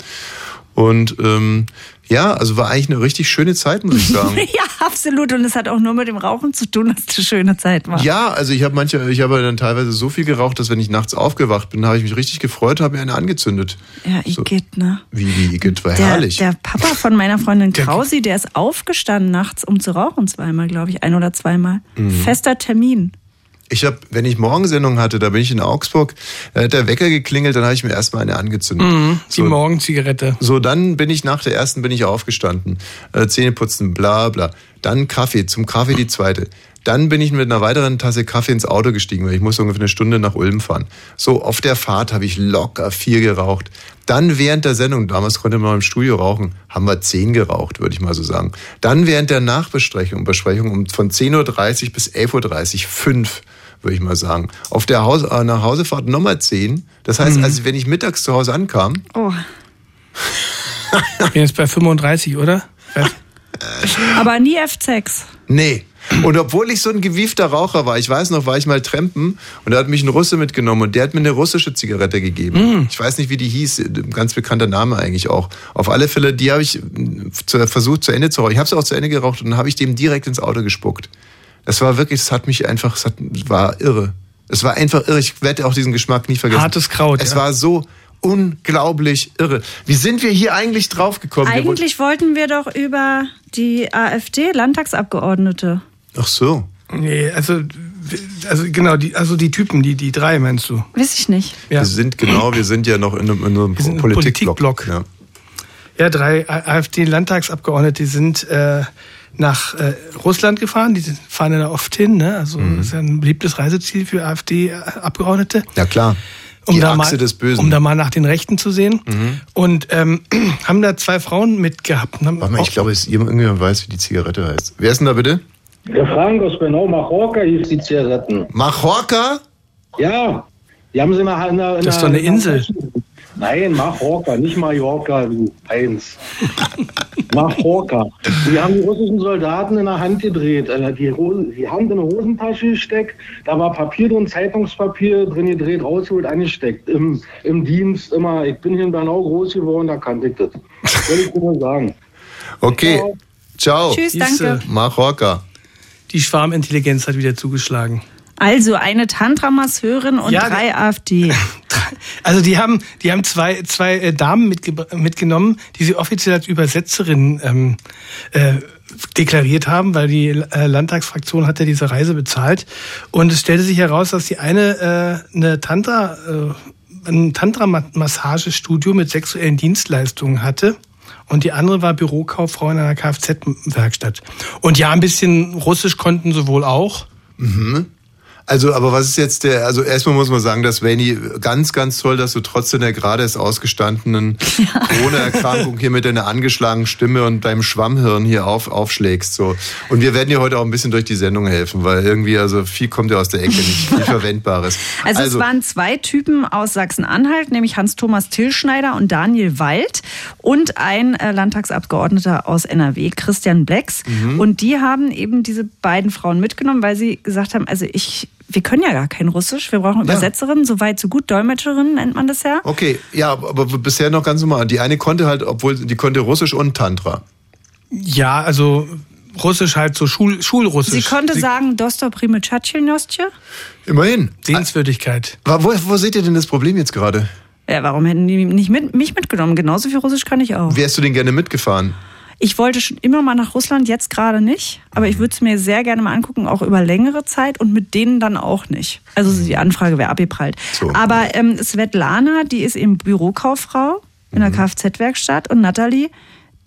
Und ähm, ja, also war eigentlich eine richtig schöne Zeit, muss ich sagen.
Ja, absolut. Und es hat auch nur mit dem Rauchen zu tun, dass es eine schöne Zeit war.
Ja, also ich habe manche, ich habe dann teilweise so viel geraucht, dass wenn ich nachts aufgewacht bin, habe ich mich richtig gefreut, habe mir eine angezündet.
Ja, Igitt, ne?
Wie, wie, Igitt, war
Der,
herrlich.
der Papa von meiner Freundin Krausi, der ist aufgestanden nachts, um zu rauchen, zweimal, glaube ich, ein oder zweimal.
Mhm.
Fester Termin.
Ich habe, wenn ich Morgensendung hatte, da bin ich in Augsburg, da hat der Wecker geklingelt, dann habe ich mir erstmal eine angezündet.
Mhm, die
So.
Morgenzigarette.
So, dann bin ich nach der ersten bin ich aufgestanden, äh, Zähne putzen, bla bla. Dann Kaffee, zum Kaffee die zweite. Dann bin ich mit einer weiteren Tasse Kaffee ins Auto gestiegen, weil ich musste ungefähr eine Stunde nach Ulm fahren. So, auf der Fahrt habe ich locker vier geraucht. Dann während der Sendung, damals konnte man im Studio rauchen, haben wir zehn geraucht, würde ich mal so sagen. Dann während der Nachbesprechung, Besprechung um von 10.30 Uhr bis 11.30 Uhr fünf, würde ich mal sagen. Auf der Haus, äh, nach Hausefahrt nochmal zehn. Das heißt, also wenn ich mittags zu Hause ankam,
Oh.
Ich bin jetzt bei 35, oder?
Aber nie F6.
Nee. Und obwohl ich so ein gewiefter Raucher war, ich weiß noch, war ich mal trampen und da hat mich ein Russe mitgenommen und der hat mir eine russische Zigarette gegeben. Ich weiß nicht, wie die hieß, ein ganz bekannter Name eigentlich auch. Auf alle Fälle, die habe ich mm, versucht zu Ende zu rauchen. Ich habe sie auch zu Ende geraucht und dann habe ich dem direkt ins Auto gespuckt. Das war wirklich, es hat mich einfach, es hat, war irre. Es war einfach irre. Ich werde auch diesen Geschmack nie vergessen.
Hartes Kraut,
Es
ja.
war so unglaublich irre. Wie sind wir hier eigentlich draufgekommen?
Eigentlich wollten wir doch über die AfD-Landtagsabgeordnete.
Ach so.
Nee, also, also genau, die, also die Typen, die, die drei meinst du?
Weiß ich nicht.
Ja.
Wir sind genau, wir sind ja noch in einem, in einem Politikblock.
Politikblock.
Ja.
Ja, drei AfD-Landtagsabgeordnete sind äh, nach äh, Russland gefahren. Die fahren ja da oft hin. Ne? Also
Mhm.
das ist ja ein beliebtes Reiseziel für AfD-Abgeordnete.
ja, klar.
Um
Die
da
Achse
mal,
des Bösen.
Um da mal nach den Rechten zu sehen.
Mhm.
Und ähm, haben da zwei Frauen mitgehabt.
Warte mal, ich glaube, es irgendjemand weiß, wie die Zigarette heißt. Wer ist denn da bitte?
Der Frankos, genau, Mallorca hieß die Zigaretten.
Mallorca?
Ja, die haben sie mal in der... In
Das ist doch eine Insel.
Nein, Mallorca, nicht Mallorca, du Eins. Mallorca. Die haben die russischen Soldaten in der Hand gedreht, äh, die, Hosen, die Hand in eine Hosentasche gesteckt, da war Papier drin, Zeitungspapier drin gedreht, rausgeholt, angesteckt. Im, Im Dienst immer, ich bin hier in Bernau groß geworden, da kannte ich das. Soll ich nur sagen.
Okay. Ciao.
Tschüss,
Siehste,
danke.
Mallorca.
Die Schwarmintelligenz hat wieder zugeschlagen.
Also eine Tantra-Masseurin und
Ja,
drei AfD.
Also die haben, die haben zwei, zwei äh, Damen mitge mitgenommen, die sie offiziell als Übersetzerin ähm, äh, deklariert haben, weil die äh, Landtagsfraktion hat ja diese Reise bezahlt. Und es stellte sich heraus, dass die eine äh, eine Tantra, äh, ein Tantra-Massagestudio mit sexuellen Dienstleistungen hatte. Und die andere war Bürokauffrau in einer Kfz-Werkstatt. Und ja, ein bisschen Russisch konnten sie wohl auch.
Mhm. Also, aber was ist jetzt der, also erstmal muss man sagen, dass Veni, ganz, ganz toll, dass du trotz deiner gerade erst ausgestandenen Corona-Erkrankung hier mit deiner angeschlagenen Stimme und deinem Schwammhirn hier auf, aufschlägst, so. Und wir werden dir heute auch ein bisschen durch die Sendung helfen, weil irgendwie, also viel kommt ja aus der Ecke, nicht viel Verwendbares.
Also, es waren zwei Typen aus Sachsen-Anhalt, nämlich Hans-Thomas Tillschneider und Daniel Wald und ein äh, Landtagsabgeordneter aus NRW, Christian Blecks.
Mhm.
Und die haben eben diese beiden Frauen mitgenommen, weil sie gesagt haben, also ich, wir können ja gar kein Russisch, wir brauchen Übersetzerinnen, so weit, so gut, Dolmetscherinnen nennt man das ja.
Okay, ja, aber bisher noch ganz normal. Die eine konnte halt, obwohl die konnte Russisch und Tantra.
Ja, also Russisch halt so Schul Schulrussisch.
Sie konnte sagen, Dostor Primechatchelnostje.
Immerhin.
Sehenswürdigkeit.
Wo, wo seht ihr denn das Problem jetzt gerade?
Ja, warum hätten die nicht mit, mich mitgenommen? Genauso viel Russisch kann ich auch.
Wärst du denn gerne mitgefahren?
Ich wollte schon immer mal nach Russland, jetzt gerade nicht. Aber ich würde es mir sehr gerne mal angucken, auch über längere Zeit und mit denen dann auch nicht. Also die Anfrage wäre abgeprallt.
So.
Aber ähm, Svetlana, die ist eben Bürokauffrau in der Kfz-Werkstatt und Natalie,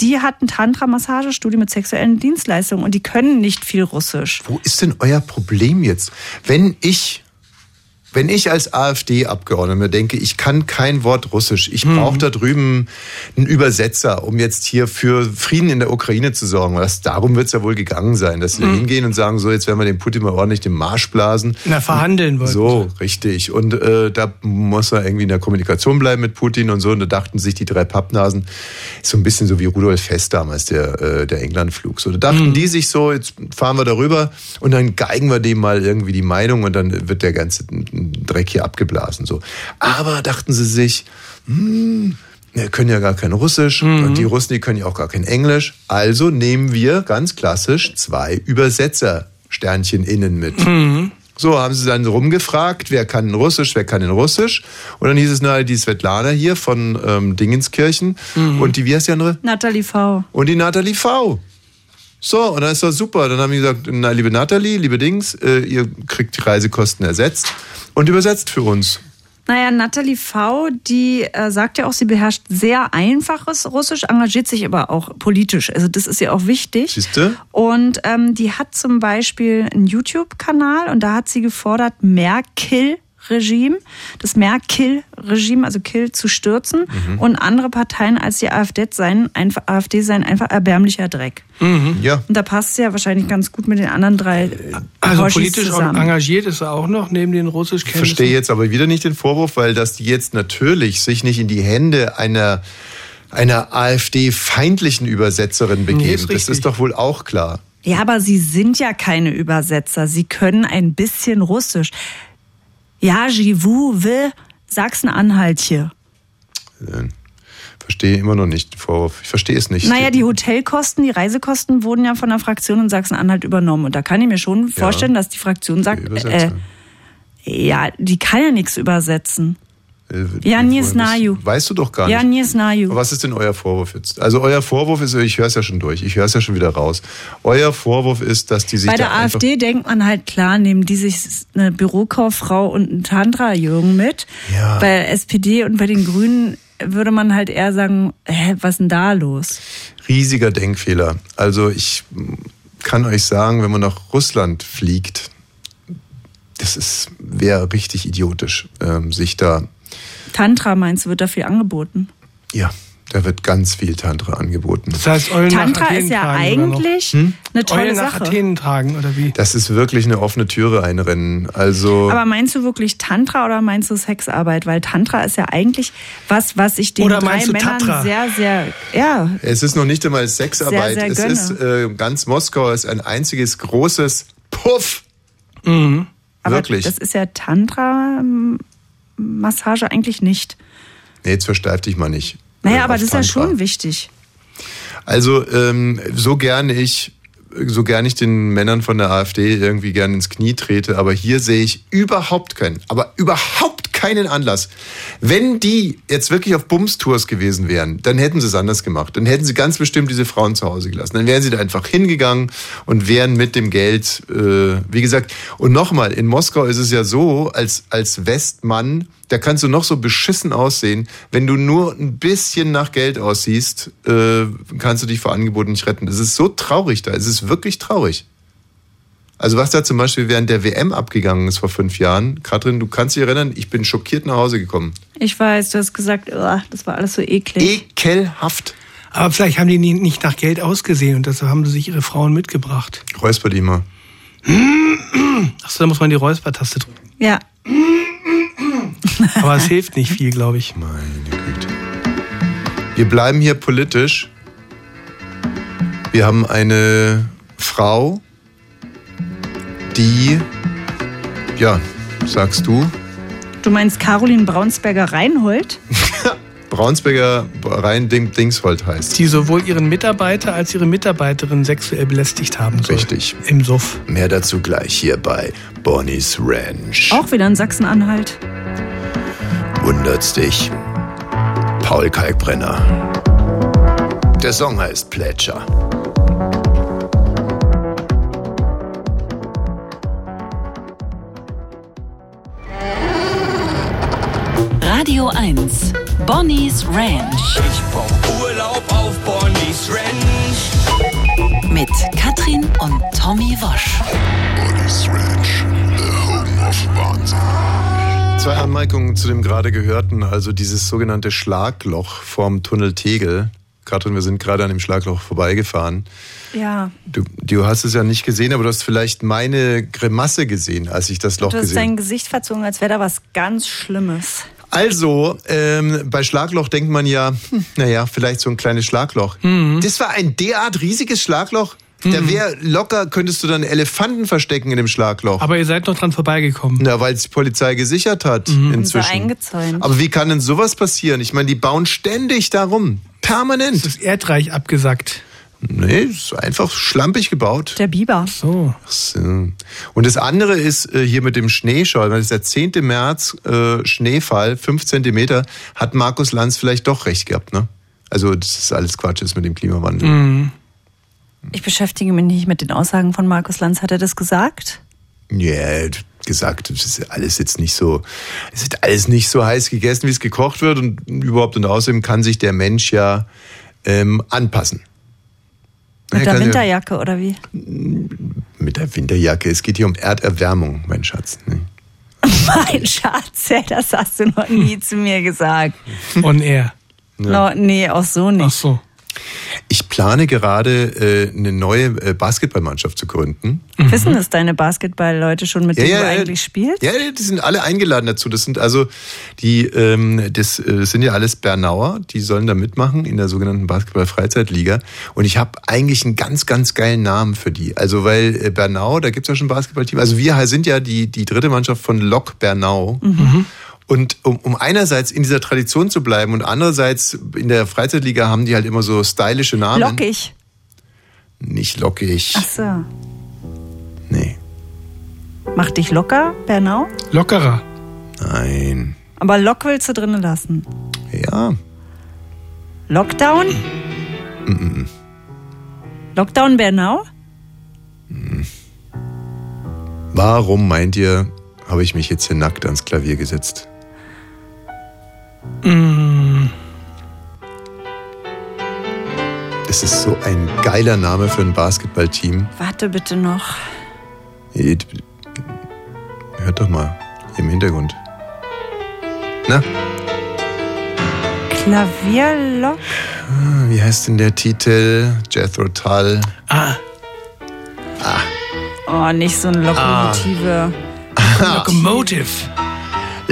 die hat ein Tantra-Massagestudio mit sexuellen Dienstleistungen und die können nicht viel Russisch.
Wo ist denn euer Problem jetzt? Wenn ich, wenn ich als AfD-Abgeordneter mir denke, ich kann kein Wort Russisch, ich brauche da drüben einen Übersetzer, um jetzt hier für Frieden in der Ukraine zu sorgen. Was, darum wird es ja wohl gegangen sein, dass wir
Mhm.
hingehen und sagen, so, jetzt werden wir dem Putin mal ordentlich den Marsch blasen.
Na, verhandeln wollten
So, richtig. Und äh, da muss er irgendwie in der Kommunikation bleiben mit Putin und so. Und da dachten sich die drei Pappnasen, so ein bisschen so wie Rudolf Hess damals, der, äh, der Englandflug. So, da dachten die sich so, jetzt fahren wir darüber und dann geigen wir dem mal irgendwie die Meinung und dann wird der ganze Dreck hier abgeblasen. So. Aber dachten sie sich, hm, wir können ja gar kein Russisch und die Russen, die können ja auch gar kein Englisch. Also nehmen wir ganz klassisch zwei Übersetzer Sternchen innen mit. So haben sie dann rumgefragt, wer kann in Russisch, wer kann in Russisch. Und dann hieß es, na, die Svetlana hier von ähm, Dingenskirchen und die, wie heißt die andere?
Natalie V.
Und die Nathalie V. So, und dann ist das super. Dann haben die gesagt, na, liebe Nathalie, liebe Dings, äh, ihr kriegt die Reisekosten ersetzt und übersetzt für uns.
Naja, Natalie V., die äh, sagt ja auch, sie beherrscht sehr einfaches Russisch, engagiert sich aber auch politisch. Also das ist ihr auch wichtig.
Siehste?
Und ähm, die hat zum Beispiel einen YouTube-Kanal und da hat sie gefordert, Merkel-Regime, das Merkel-Regime, also Kill, zu stürzen
Mhm.
und andere Parteien als die AfD seien einfach, AfD seien einfach erbärmlicher Dreck.
Ja.
Und da passt sie ja wahrscheinlich ganz gut mit den anderen drei
Also
Hoshis
politisch
zusammen.
engagiert ist er auch noch, neben den
Ich
Russischkenntnissen.
verstehe jetzt aber wieder nicht den Vorwurf, weil das die jetzt natürlich sich nicht in die Hände einer, einer AfD-feindlichen Übersetzerin begeben.
ist
das ist doch wohl auch klar.
Ja, aber sie sind ja keine Übersetzer. Sie können ein bisschen Russisch. Ja, j'vu, will, Sachsen-Anhalt hier.
Äh, Verstehe immer noch nicht den Vorwurf. Ich verstehe es nicht.
Naja, die Hotelkosten, die Reisekosten wurden ja von der Fraktion in Sachsen-Anhalt übernommen. Und da kann ich mir schon vorstellen, dass die Fraktion sagt, äh,
Übersetzer.
ja, die kann ja nichts übersetzen.
Äh,
Ja, nie
woher bist-
znaju.
Weißt du doch gar
Ja,
nicht.
nie znaju.
Was ist denn euer Vorwurf jetzt? Also euer Vorwurf ist, ich höre es ja schon durch, ich höre es ja schon wieder raus. Euer Vorwurf ist, dass die sich
Bei der AfD denkt man halt klar, nehmen die sich eine Bürokauffrau und einen Tantra-Jürgen mit.
Ja.
Bei der SPD und bei den Grünen würde man halt eher sagen, hä, was denn da los?
riesiger Denkfehler. Also ich kann euch sagen, wenn man nach Russland fliegt, das ist wäre richtig idiotisch, ähm, sich da
Tantra meinst du, wird da viel angeboten?
ja, da wird ganz viel Tantra angeboten.
Das heißt, Eulen nach
Tantra
Athen
ist ja
tragen
eigentlich
Hm?
eine tolle
Eulen nach
Sache.
Athen tragen, oder wie?
Das ist wirklich eine offene Türe einrennen. Also
Aber meinst du wirklich Tantra oder meinst du Sexarbeit? Weil Tantra ist ja eigentlich was, was ich den
Oder
drei Männern
Tatra?
sehr, sehr, ja,
Es ist noch nicht einmal Sexarbeit.
Sehr, sehr
es
gönne.
ist äh, ganz Moskau ist ein einziges großes Puff.
aber
Wirklich.
das ist ja Tantra-Massage eigentlich nicht.
Nee, jetzt versteif dich mal nicht.
Naja,
äh,
aber das ist ja
Tantra.
schon wichtig.
Also ähm, so gern ich so gern ich den Männern von der AfD irgendwie gern ins Knie trete, aber hier sehe ich überhaupt keinen, aber überhaupt keinen Anlass. Wenn die jetzt wirklich auf Bums-Tours gewesen wären, dann hätten sie es anders gemacht. Dann hätten sie ganz bestimmt diese Frauen zu Hause gelassen. Dann wären sie da einfach hingegangen und wären mit dem Geld, äh, wie gesagt, und nochmal, in Moskau ist es ja so, als, als Westmann, da kannst du noch so beschissen aussehen. Wenn du nur ein bisschen nach Geld aussiehst, äh, kannst du dich vor Angeboten nicht retten. Das ist so traurig da. Es ist wirklich traurig. Also was da zum Beispiel während der WM abgegangen ist vor fünf Jahren. Katrin, du kannst dich erinnern, ich bin schockiert nach Hause gekommen.
Ich weiß, du hast gesagt, "Ugh, das war alles so eklig.
Ekelhaft.
Aber vielleicht haben die nicht nach Geld ausgesehen und deshalb haben sie sich ihre Frauen mitgebracht.
Räusper dich mal.
Achso, da muss man die Räuspertaste drücken.
Ja.
Aber es hilft nicht viel, glaube ich.
Meine Güte. Wir bleiben hier politisch. Wir haben eine Frau, die, ja, sagst du,
Du meinst Caroline Braunsberger-Reinhold?
Braunsberger Rhein Ding Dingsholt heißt.
Die sowohl ihren Mitarbeiter als ihre Mitarbeiterin sexuell belästigt haben soll.
Richtig.
Im Suff.
Mehr dazu gleich hier bei Bonnie's Ranch.
Auch wieder in Sachsen-Anhalt.
Wundert's dich? Paul Kalkbrenner. Der Song heißt Plätscher.
Radio 1. Bonnie's Ranch.
Ich brauch Urlaub auf Bonnie's Ranch.
Mit Katrin und Tommy Wosch.
Bonnie's Ranch, the home of Wahnsinn.
Zwei Anmerkungen zu dem gerade gehörten, also dieses sogenannte Schlagloch vorm Tunnel Tegel. Katrin, wir sind gerade an dem Schlagloch vorbeigefahren.
Ja.
Du, du hast es ja nicht gesehen, aber du hast vielleicht meine Grimasse gesehen, als ich das Loch
Du hast
gesehen
dein Gesicht verzogen, als wäre da was ganz Schlimmes.
Also, ähm, bei Schlagloch denkt man ja, hm, naja, vielleicht so ein kleines Schlagloch. Das war ein derart riesiges Schlagloch. Da wäre locker, könntest du dann Elefanten verstecken in dem Schlagloch.
Aber ihr seid noch dran vorbeigekommen.
Na, weil es die Polizei gesichert hat
Und so
inzwischen.
eingezäunt.
Aber wie kann denn sowas passieren? Ich meine, die bauen ständig darum. Permanent.
Das Erdreich abgesackt.
Nee, ist einfach schlampig gebaut.
Der Biber.
So.
Und das andere ist äh, hier mit dem Schneeschall, weil das ist der 10. März, äh, Schneefall, 5 Zentimeter, hat Markus Lanz vielleicht doch recht gehabt, ne? Also das ist alles Quatsch ist mit dem Klimawandel.
Mhm.
Ich beschäftige mich nicht mit den Aussagen von Markus Lanz. Hat er das gesagt?
Ja, gesagt, es ist alles jetzt nicht so, es ist alles nicht so heiß gegessen, wie es gekocht wird und überhaupt und außerdem kann sich der Mensch ja ähm, anpassen.
Mit
Er
der
ja-
Winterjacke oder wie?
Mit der Winterjacke. Es geht hier um Erderwärmung, mein Schatz. Ne?
Mein Schatz, das hast du noch nie zu mir gesagt.
On air.
No, nee, auch so nicht.
Ach so.
Ich plane gerade äh, eine neue äh, Basketballmannschaft zu gründen.
Wissen das deine Basketball-Leute schon, mit
Ja,
denen
ja,
du eigentlich spielst?
Ja, die sind alle eingeladen dazu. Das sind also die, ähm, das, äh, das sind ja alles Bernauer, die sollen da mitmachen in der sogenannten Basketball-Freizeitliga. Und ich habe eigentlich einen ganz, ganz geilen Namen für die. Also weil äh, Bernau, da gibt's ja schon ein Basketballteam. Also wir sind ja die, die dritte Mannschaft von Lok Bernau.
Mhm.
Und um, um einerseits in dieser Tradition zu bleiben und andererseits in der Freizeitliga haben die halt immer so stylische Namen.
Lockig.
Nicht lockig.
Ach so.
Nee.
Mach dich locker, Bernau.
Lockerer.
Nein.
Aber Lock willst du drinnen lassen.
Ja.
Lockdown?
Mm-mm.
Lockdown Bernau?
Warum meint ihr, habe ich mich jetzt hier nackt ans Klavier gesetzt?
Mm.
Es ist so ein geiler Name für ein Basketballteam.
Warte bitte noch.
Hört doch mal hier im Hintergrund. Na,
Klavierlock?
wie heißt denn der Titel? Jethro Tull.
Ah.
Oh, nicht so eine Lokomotive.
Locomotive.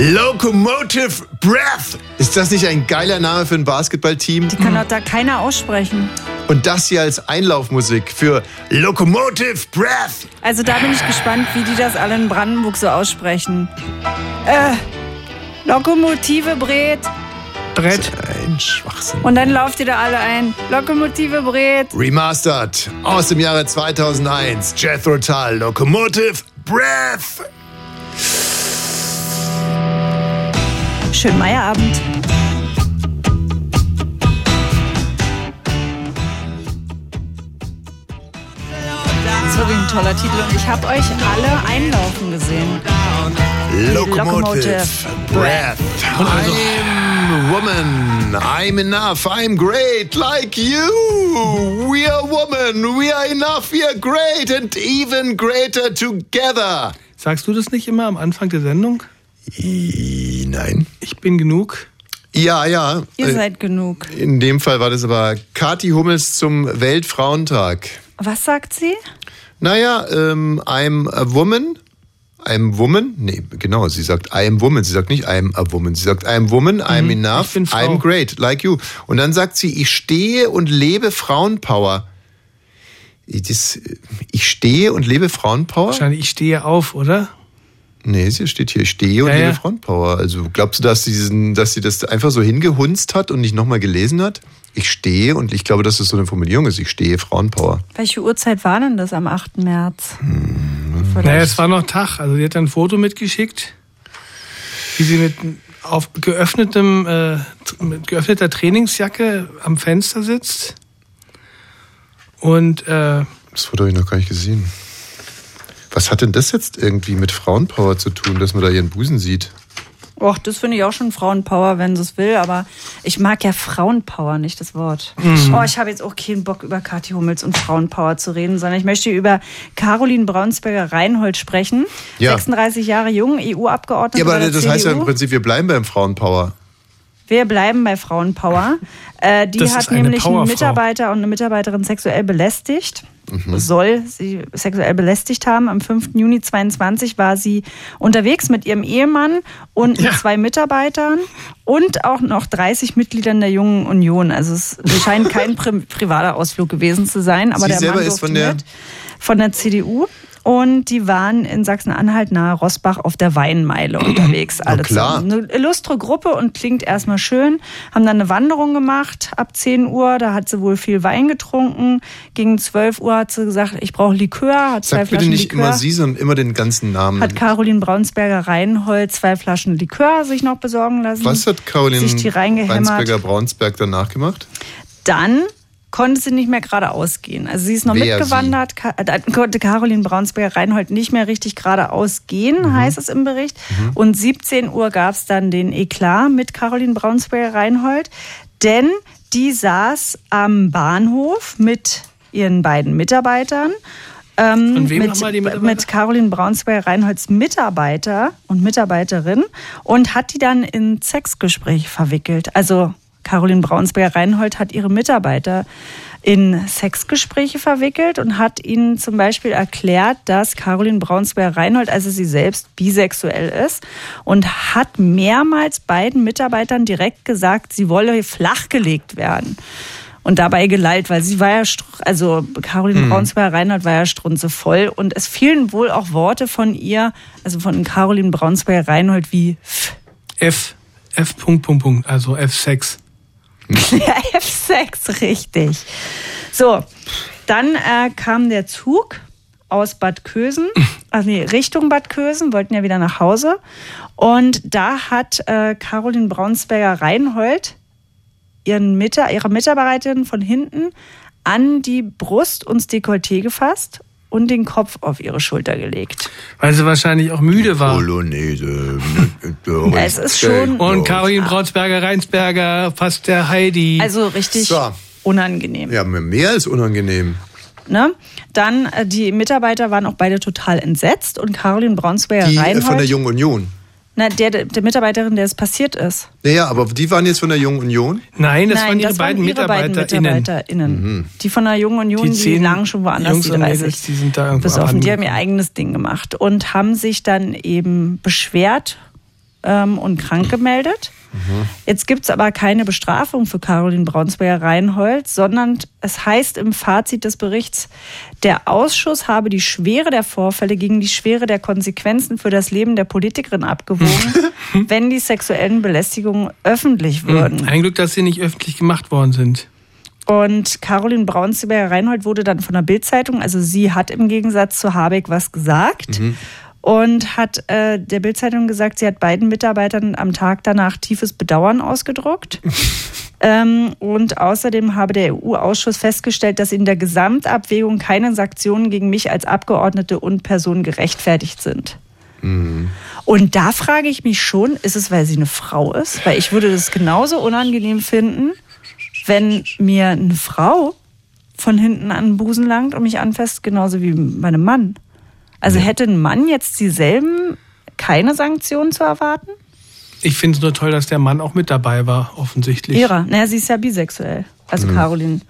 Locomotive Breath. Ist das nicht ein geiler Name für ein Basketballteam?
Die kann doch da keiner aussprechen.
Und das hier als Einlaufmusik für Locomotive Breath.
Also da bin ich gespannt, wie die das alle in Brandenburg so aussprechen. Äh, Lokomotive Bret.
Brett.
Ein Schwachsinn.
Und dann lauft ihr da alle ein. Lokomotive Bret.
Remastered aus dem Jahre 2001. Jethro Tull, Locomotive Breath.
Schönen Meierabend. wirklich ein toller Titel und ich habe euch alle einlaufen gesehen.
Locomotive Breath. I'm woman. I'm enough. I'm great like you. We are woman. We are enough. We are great and even greater together.
Sagst du das nicht immer am Anfang der Sendung?
Nein.
Ich bin genug.
Ja, ja.
Ihr
Äh,
seid genug.
In dem Fall war das aber Kathi Hummels zum Weltfrauentag.
Was sagt sie?
Naja, ähm, I'm a woman. I'm woman? Nee, genau, sie sagt I'm woman. Sie sagt nicht I'm a woman. Sie sagt I'm woman, I'm
Mhm,
enough,
ich.
I'm great, like you. Und dann sagt sie, ich stehe und lebe Frauenpower. Das, ich stehe und lebe Frauenpower?
Wahrscheinlich, ich stehe auf, oder?
Nee, sie steht hier, ich stehe und
Ja,
lebe
ja.
Frauenpower. Also glaubst du, dass sie, diesen, dass sie das einfach so hingehunzt hat und nicht nochmal gelesen hat? Ich stehe und ich glaube, dass das so eine Formulierung ist. Ich stehe Frauenpower.
Welche Uhrzeit war denn das am 8. März?
Naja, es war noch Tag. Also sie hat ein Foto mitgeschickt, wie sie mit auf geöffnetem, äh, mit geöffneter Trainingsjacke am Fenster sitzt. Und äh,
Das Foto habe ich noch gar nicht gesehen. Was hat denn das jetzt irgendwie mit Frauenpower zu tun, dass man da ihren Busen sieht?
Och, das finde ich auch schon Frauenpower, wenn sie es will, aber ich mag ja Frauenpower, nicht das Wort.
Mhm.
Oh, ich habe jetzt auch keinen Bock, über Kathi Hummels und Frauenpower zu reden, sondern ich möchte über Caroline Braunsberger-Reinhold sprechen.
Ja.
36 Jahre jung, EU-Abgeordnete
Ja, aber das
CDU.
heißt ja im Prinzip, wir bleiben beim Frauenpower.
Wir bleiben bei Frauenpower. Äh, die
Das
hat nämlich einen. Mitarbeiter und eine Mitarbeiterin sexuell belästigt.
Mhm.
Soll sie sexuell belästigt haben. Am 5. Juni 22 war sie unterwegs mit ihrem Ehemann und mit zwei Mitarbeitern und auch noch 30 Mitgliedern der Jungen Union. Also es scheint kein pri privater Ausflug gewesen zu sein. Aber
Sie
der
selber
Mann
ist von der-
mit, von der CDU. Und die waren in Sachsen-Anhalt nahe Rosbach auf der Weinmeile unterwegs. Alle
klar.
zusammen. Eine illustre Gruppe und klingt erstmal schön. Haben dann eine Wanderung gemacht ab 10 Uhr. Da hat sie wohl viel Wein getrunken. Gegen 12 Uhr hat sie gesagt, ich brauche Likör. Hat zwei
Sag bitte
Flaschen
nicht
Likör.
immer sie, sondern immer den ganzen Namen.
Hat Caroline Braunsberger-Reinhold zwei Flaschen Likör sich noch besorgen lassen.
Was hat Caroline
reingehämmert.
Weinsberger-Braunsberg danach gemacht?
Dann konnte sie nicht mehr geradeaus gehen. Also sie ist noch
Wer
mitgewandert, Ka äh, konnte Caroline Braunsberger-Reinhold nicht mehr richtig geradeaus gehen,
Mhm.
heißt es im Bericht. Und 17 Uhr gab es dann den Eklat mit Caroline Braunsberger-Reinhold, denn die saß am Bahnhof mit ihren beiden Mitarbeitern. Ähm,
Von wem
mit,
die Mitarbeiter?
mit Caroline Braunsberger-Reinholds Mitarbeiter und Mitarbeiterin und hat die dann in Sexgespräche verwickelt. Also Caroline Braunsberger-Reinhold hat ihre Mitarbeiter in Sexgespräche verwickelt und hat ihnen zum Beispiel erklärt, dass Caroline Braunsberger-Reinhold, also sie selbst, bisexuell ist und hat mehrmals beiden Mitarbeitern direkt gesagt, sie wolle flachgelegt werden. Und dabei gelallt, weil sie war ja, also Caroline
Mhm.
Braunsberger-Reinhold war ja strunzevoll und es fielen wohl auch Worte von ihr, also von Caroline Braunsberger-Reinhold wie F.
F. F. Punkt, Punkt, Punkt. Also F6.
Ja, F6, richtig. So, dann äh, kam der Zug aus Bad Kösen, also nee, Richtung Bad Kösen, wollten ja wieder nach Hause. Und da hat äh, Caroline Braunsberger-Reinhold ihren Mita ihre Mitarbeiterin von hinten an die Brust und das Dekolleté gefasst und den Kopf auf ihre Schulter gelegt.
Weil sie wahrscheinlich auch müde war.
Polonaise.
Es ist schon-
Und Caroline Braunsberger-Reinsberger, fast der Heidi.
Also richtig
So.
unangenehm.
Ja, mehr als unangenehm.
Ne? Dann, äh, die Mitarbeiter waren auch beide total entsetzt und Caroline
Die
Braunsberger-Reinhold,
äh, von der Jungen Union.
Na, der, der Mitarbeiterin, der es passiert ist.
Naja, aber die waren jetzt von der Jungen Union?
Nein, das
Nein,
waren ihre
das
beiden
waren ihre beiden
MitarbeiterInnen.
MitarbeiterInnen. Die von der Jungen Union, die,
zehn
lagen schon woanders,
Jungs
die
und
30.
Mädels, die sind da irgendwo
besoffen. Die haben ihr eigenes Ding gemacht und haben sich dann eben beschwert ähm, und krank gemeldet. Jetzt gibt es aber keine Bestrafung für Caroline Braunsberger-Reinhold, sondern es heißt im Fazit des Berichts, der Ausschuss habe die Schwere der Vorfälle gegen die Schwere der Konsequenzen für das Leben der Politikerin abgewogen, wenn die sexuellen Belästigungen öffentlich würden.
Hm, Ein Glück, dass sie nicht öffentlich gemacht worden sind.
Und Caroline Braunsberger-Reinhold wurde dann von der Bildzeitung, also sie hat im Gegensatz zu Habeck was gesagt und hat äh, der Bildzeitung gesagt, sie hat beiden Mitarbeitern am Tag danach tiefes Bedauern ausgedruckt Ähm, und außerdem habe der EU-Ausschuss festgestellt, dass in der Gesamtabwägung keine Sanktionen gegen mich als Abgeordnete und Person gerechtfertigt sind.
Mhm.
Und da frage ich mich schon, ist es, weil sie eine Frau ist? Weil ich würde das genauso unangenehm finden, wenn mir eine Frau von hinten an den Busen langt und mich anfasst, genauso wie bei einem Mann. Also hätte ein Mann jetzt dieselben keine Sanktionen zu erwarten?
Ich finde es nur toll, dass der Mann auch mit dabei war, offensichtlich.
Ihrer. Naja, sie ist ja bisexuell. Also
Mhm.
Caroline.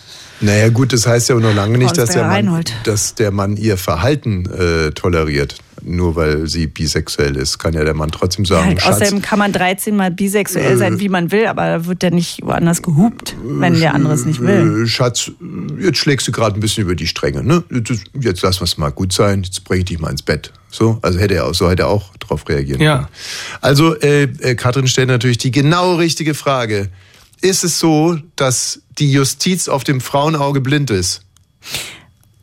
Naja gut, das heißt ja auch noch lange nicht, dass der, Mann,
Reinhold.
dass der Mann ihr Verhalten äh, toleriert. Nur weil sie bisexuell ist, kann ja der Mann trotzdem sagen, Schatz,
außerdem kann man 13 mal bisexuell sein,
Äh.
wie man will, aber da wird der nicht woanders gehupt, wenn der andere es nicht will.
Äh, Schatz, jetzt schlägst du gerade ein bisschen über die Stränge, ne? Jetzt, jetzt lass was mal gut sein, jetzt bringe ich dich mal ins Bett. So, also hätte er auch, so hätte er auch drauf reagieren
Ja.
können. Also, äh, äh, Katrin stellt natürlich die genau richtige Frage. Ist es so, dass die Justiz auf dem Frauenauge blind ist?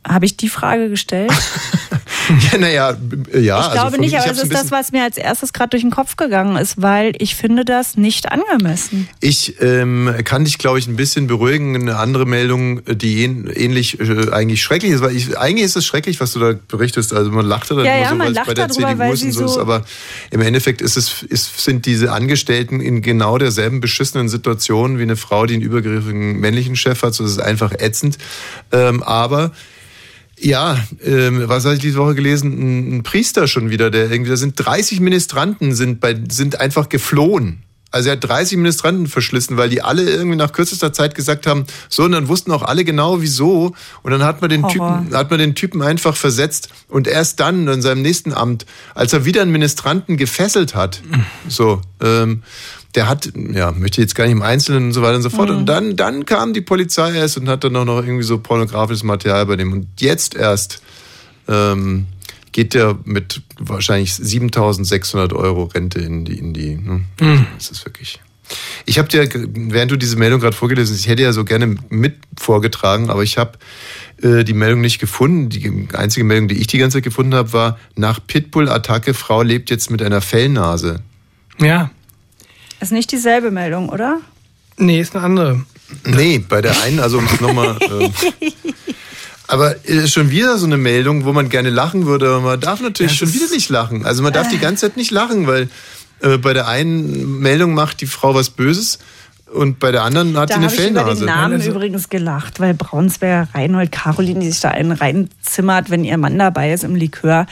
Habe ich die Frage gestellt?
ja, naja, ja.
ich glaube
von-
nicht, aber
hab's
das
ein
ist das, was mir als erstes gerade durch den Kopf gegangen ist, weil ich finde das nicht angemessen.
Ich ähm, kann dich, glaube ich, ein bisschen beruhigen. Eine andere Meldung, die ähn, ähnlich äh, eigentlich schrecklich ist, weil ich, eigentlich ist es schrecklich, was du da berichtest. Also man lacht da
Ja, ja,
so,
man
es
lacht
bei der
darüber,
CDU
weil sie
so ist, aber im Endeffekt ist es, ist, sind diese Angestellten in genau derselben beschissenen Situation wie eine Frau, die einen übergriffigen männlichen Chef hat. So das ist einfach ätzend. Ähm, aber ja, ähm, was habe ich diese Woche gelesen? Ein, Priester schon wieder, der irgendwie, da sind 30 Ministranten sind bei, sind einfach geflohen. Also er hat 30 Ministranten verschlissen, weil die alle irgendwie nach kürzester Zeit gesagt haben, so, und dann wussten auch alle genau wieso. Und dann hat man den
Horror.
Typen, hat man den Typen einfach versetzt. Und erst dann, in seinem nächsten Amt, als er wieder einen Ministranten gefesselt hat, so, ähm, der hat, ja, möchte jetzt gar nicht im Einzelnen und so weiter und so fort.
Mhm.
Und dann, dann kam die Polizei erst und hat dann auch noch irgendwie so pornografisches Material bei dem. Und jetzt erst ähm, geht der mit wahrscheinlich 7600 Euro Rente in die, in die, ne?
Mhm.
Das ist wirklich. Ich habe dir, während du diese Meldung gerade vorgelesen hast, ich hätte ja so gerne mit vorgetragen, aber ich habe äh, die Meldung nicht gefunden. Die einzige Meldung, die ich die ganze Zeit gefunden habe, war nach Pitbull-Attacke, Frau lebt jetzt mit einer Fellnase.
Ja.
Ist nicht dieselbe Meldung, oder?
Nee, ist eine andere.
Nee, bei der einen, also um es nochmal. Äh, aber ist schon wieder so eine Meldung, wo man gerne lachen würde, aber man darf natürlich schon wieder nicht lachen. Also man darf die ganze Zeit nicht lachen, weil äh, bei der einen Meldung macht die Frau was Böses und bei der anderen hat
Da
sie eine
habe ich über
Fellnase.
den Namen übrigens gelacht, weil Braunsberger Reinhold Caroline, die sich da einen reinzimmert, wenn ihr Mann dabei ist im Likör.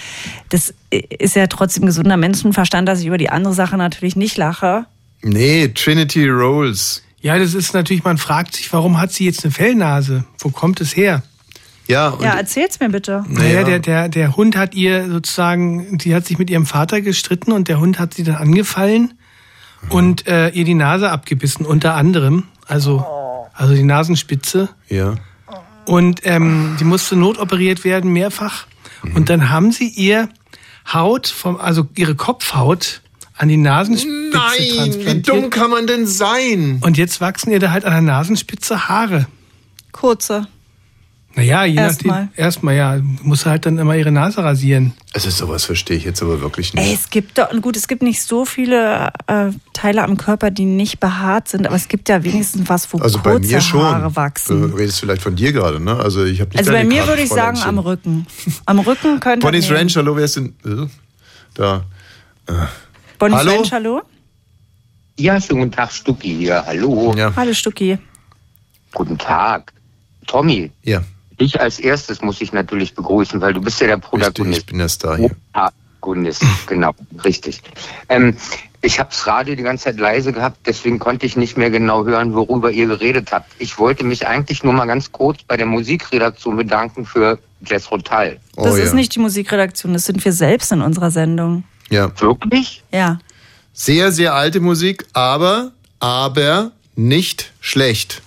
Das ist ja trotzdem gesunder Menschenverstand, dass ich über die andere Sache natürlich nicht lache.
Nee, Trinity Rolls.
Ja, das ist natürlich, man fragt sich, warum hat sie jetzt eine Fellnase? Wo kommt es her?
Ja,
ja, erzähl's mir bitte.
Naja, der, der, der Hund hat ihr sozusagen, die hat sich mit ihrem Vater gestritten und der Hund hat sie dann angefallen und äh, ihr die Nase abgebissen, unter anderem. Also, also die Nasenspitze.
Ja.
Und ähm, die musste notoperiert werden, mehrfach. Und dann haben sie ihr Haut, vom, also ihre Kopfhaut an die Nasenspitze
Nein, wie
transplantiert.
dumm kann man denn sein?
Und jetzt wachsen ihr da halt an der Nasenspitze Haare.
Kurze.
Naja, je
Erstmal.
nachdem. Erstmal, ja. Muss halt dann immer ihre Nase rasieren.
Also sowas verstehe ich jetzt aber wirklich nicht.
Ey, es gibt doch, gut, es gibt nicht so viele äh, Teile am Körper, die nicht behaart sind, aber es gibt ja wenigstens was, wo
Also bei
kurze
mir schon.
Haare wachsen.
Du redest vielleicht von dir gerade, ne? Also ich habe nicht
Also bei mir
Karte
würde ich sagen am Rücken. Am Rücken könnte nehmen.
Ranch, hallo, wer ist denn? Äh, Da. Äh.
Bonnie's
hallo?
Ranch, hallo?
Ja, schönen guten Tag, Stucki hier. Hallo.
Hallo Stucki.
Guten Tag. Tommy.
Ja.
Dich als erstes muss ich natürlich begrüßen, weil du bist ja der Protagonist.
Ich bin der Star hier.
Protagonist, genau, richtig. Ähm, ich habe das Radio die ganze Zeit leise gehabt, deswegen konnte ich nicht mehr genau hören, worüber ihr geredet habt. Ich wollte mich eigentlich nur mal ganz kurz bei der Musikredaktion bedanken für Jazz Rotal.
Oh,
Das ist nicht die Musikredaktion, das sind wir selbst in unserer Sendung.
Ja.
Wirklich?
Ja.
Sehr, sehr alte Musik, aber, aber nicht schlecht.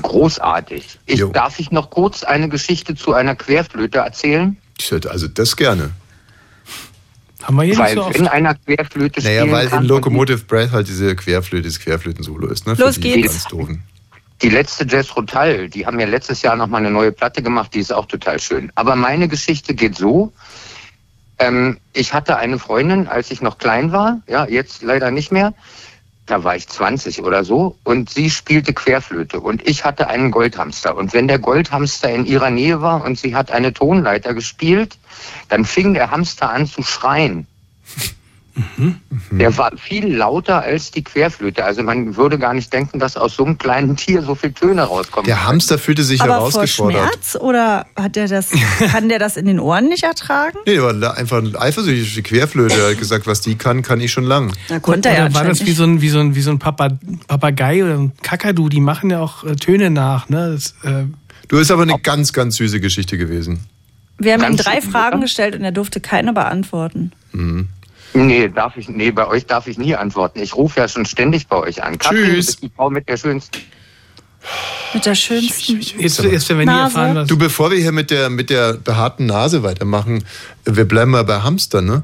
Großartig. Ich, darf ich noch kurz eine Geschichte zu einer Querflöte erzählen?
Ich hätte also das gerne.
Haben wir hier
Weil
nicht so
wenn
oft.
einer Querflöte
Naja,
spielen
weil
kann
in Locomotive Breath halt diese Querflöte, das Querflöten-Solo ist, ne?
Los
Für
geht's. Die letzte Jazz Rotal, die haben ja letztes Jahr nochmal eine neue Platte gemacht, die ist auch total schön. Aber meine Geschichte geht so. Ähm, ich hatte eine Freundin, als ich noch klein war, ja, jetzt leider nicht mehr. da war ich 20 oder so, und sie spielte Querflöte und ich hatte einen Goldhamster. Und wenn der Goldhamster in ihrer Nähe war und sie hat eine Tonleiter gespielt, dann fing der Hamster an zu schreien. Der war viel lauter als die Querflöte. Also man würde gar nicht denken, dass aus so einem kleinen Tier so viele Töne rauskommen.
Der Hamster fühlte sich
Aber vor
herausgefordert.
Schmerz oder hat der das, kann der das in den Ohren nicht ertragen?
Nee, der war einfach eifersüchtig. Die Querflöte Er hat gesagt, was die kann, kann ich schon lang.
Na, konnte er ja
oder war das wie so ein, wie so ein, wie so ein Papa, Papagei oder ein Kakadu? Die machen ja auch äh, Töne nach. Ne? Das, äh,
Du ist aber eine ganz, ganz süße Geschichte gewesen.
Wir haben ihm
Ganz
drei
schön,
Fragen
oder?
gestellt und er durfte keine beantworten.
Mhm.
Nee, darf ich, nee, bei euch darf ich nie antworten. Ich rufe ja schon ständig bei euch an. Katrin,
Tschüss.
die Frau mit der schönsten.
Mit der schönsten.
jetzt, jetzt werden wir nie
Nase.
erfahren, was.
Du, bevor wir hier mit der, mit der behaarten Nase weitermachen, wir bleiben mal bei Hamster, ne?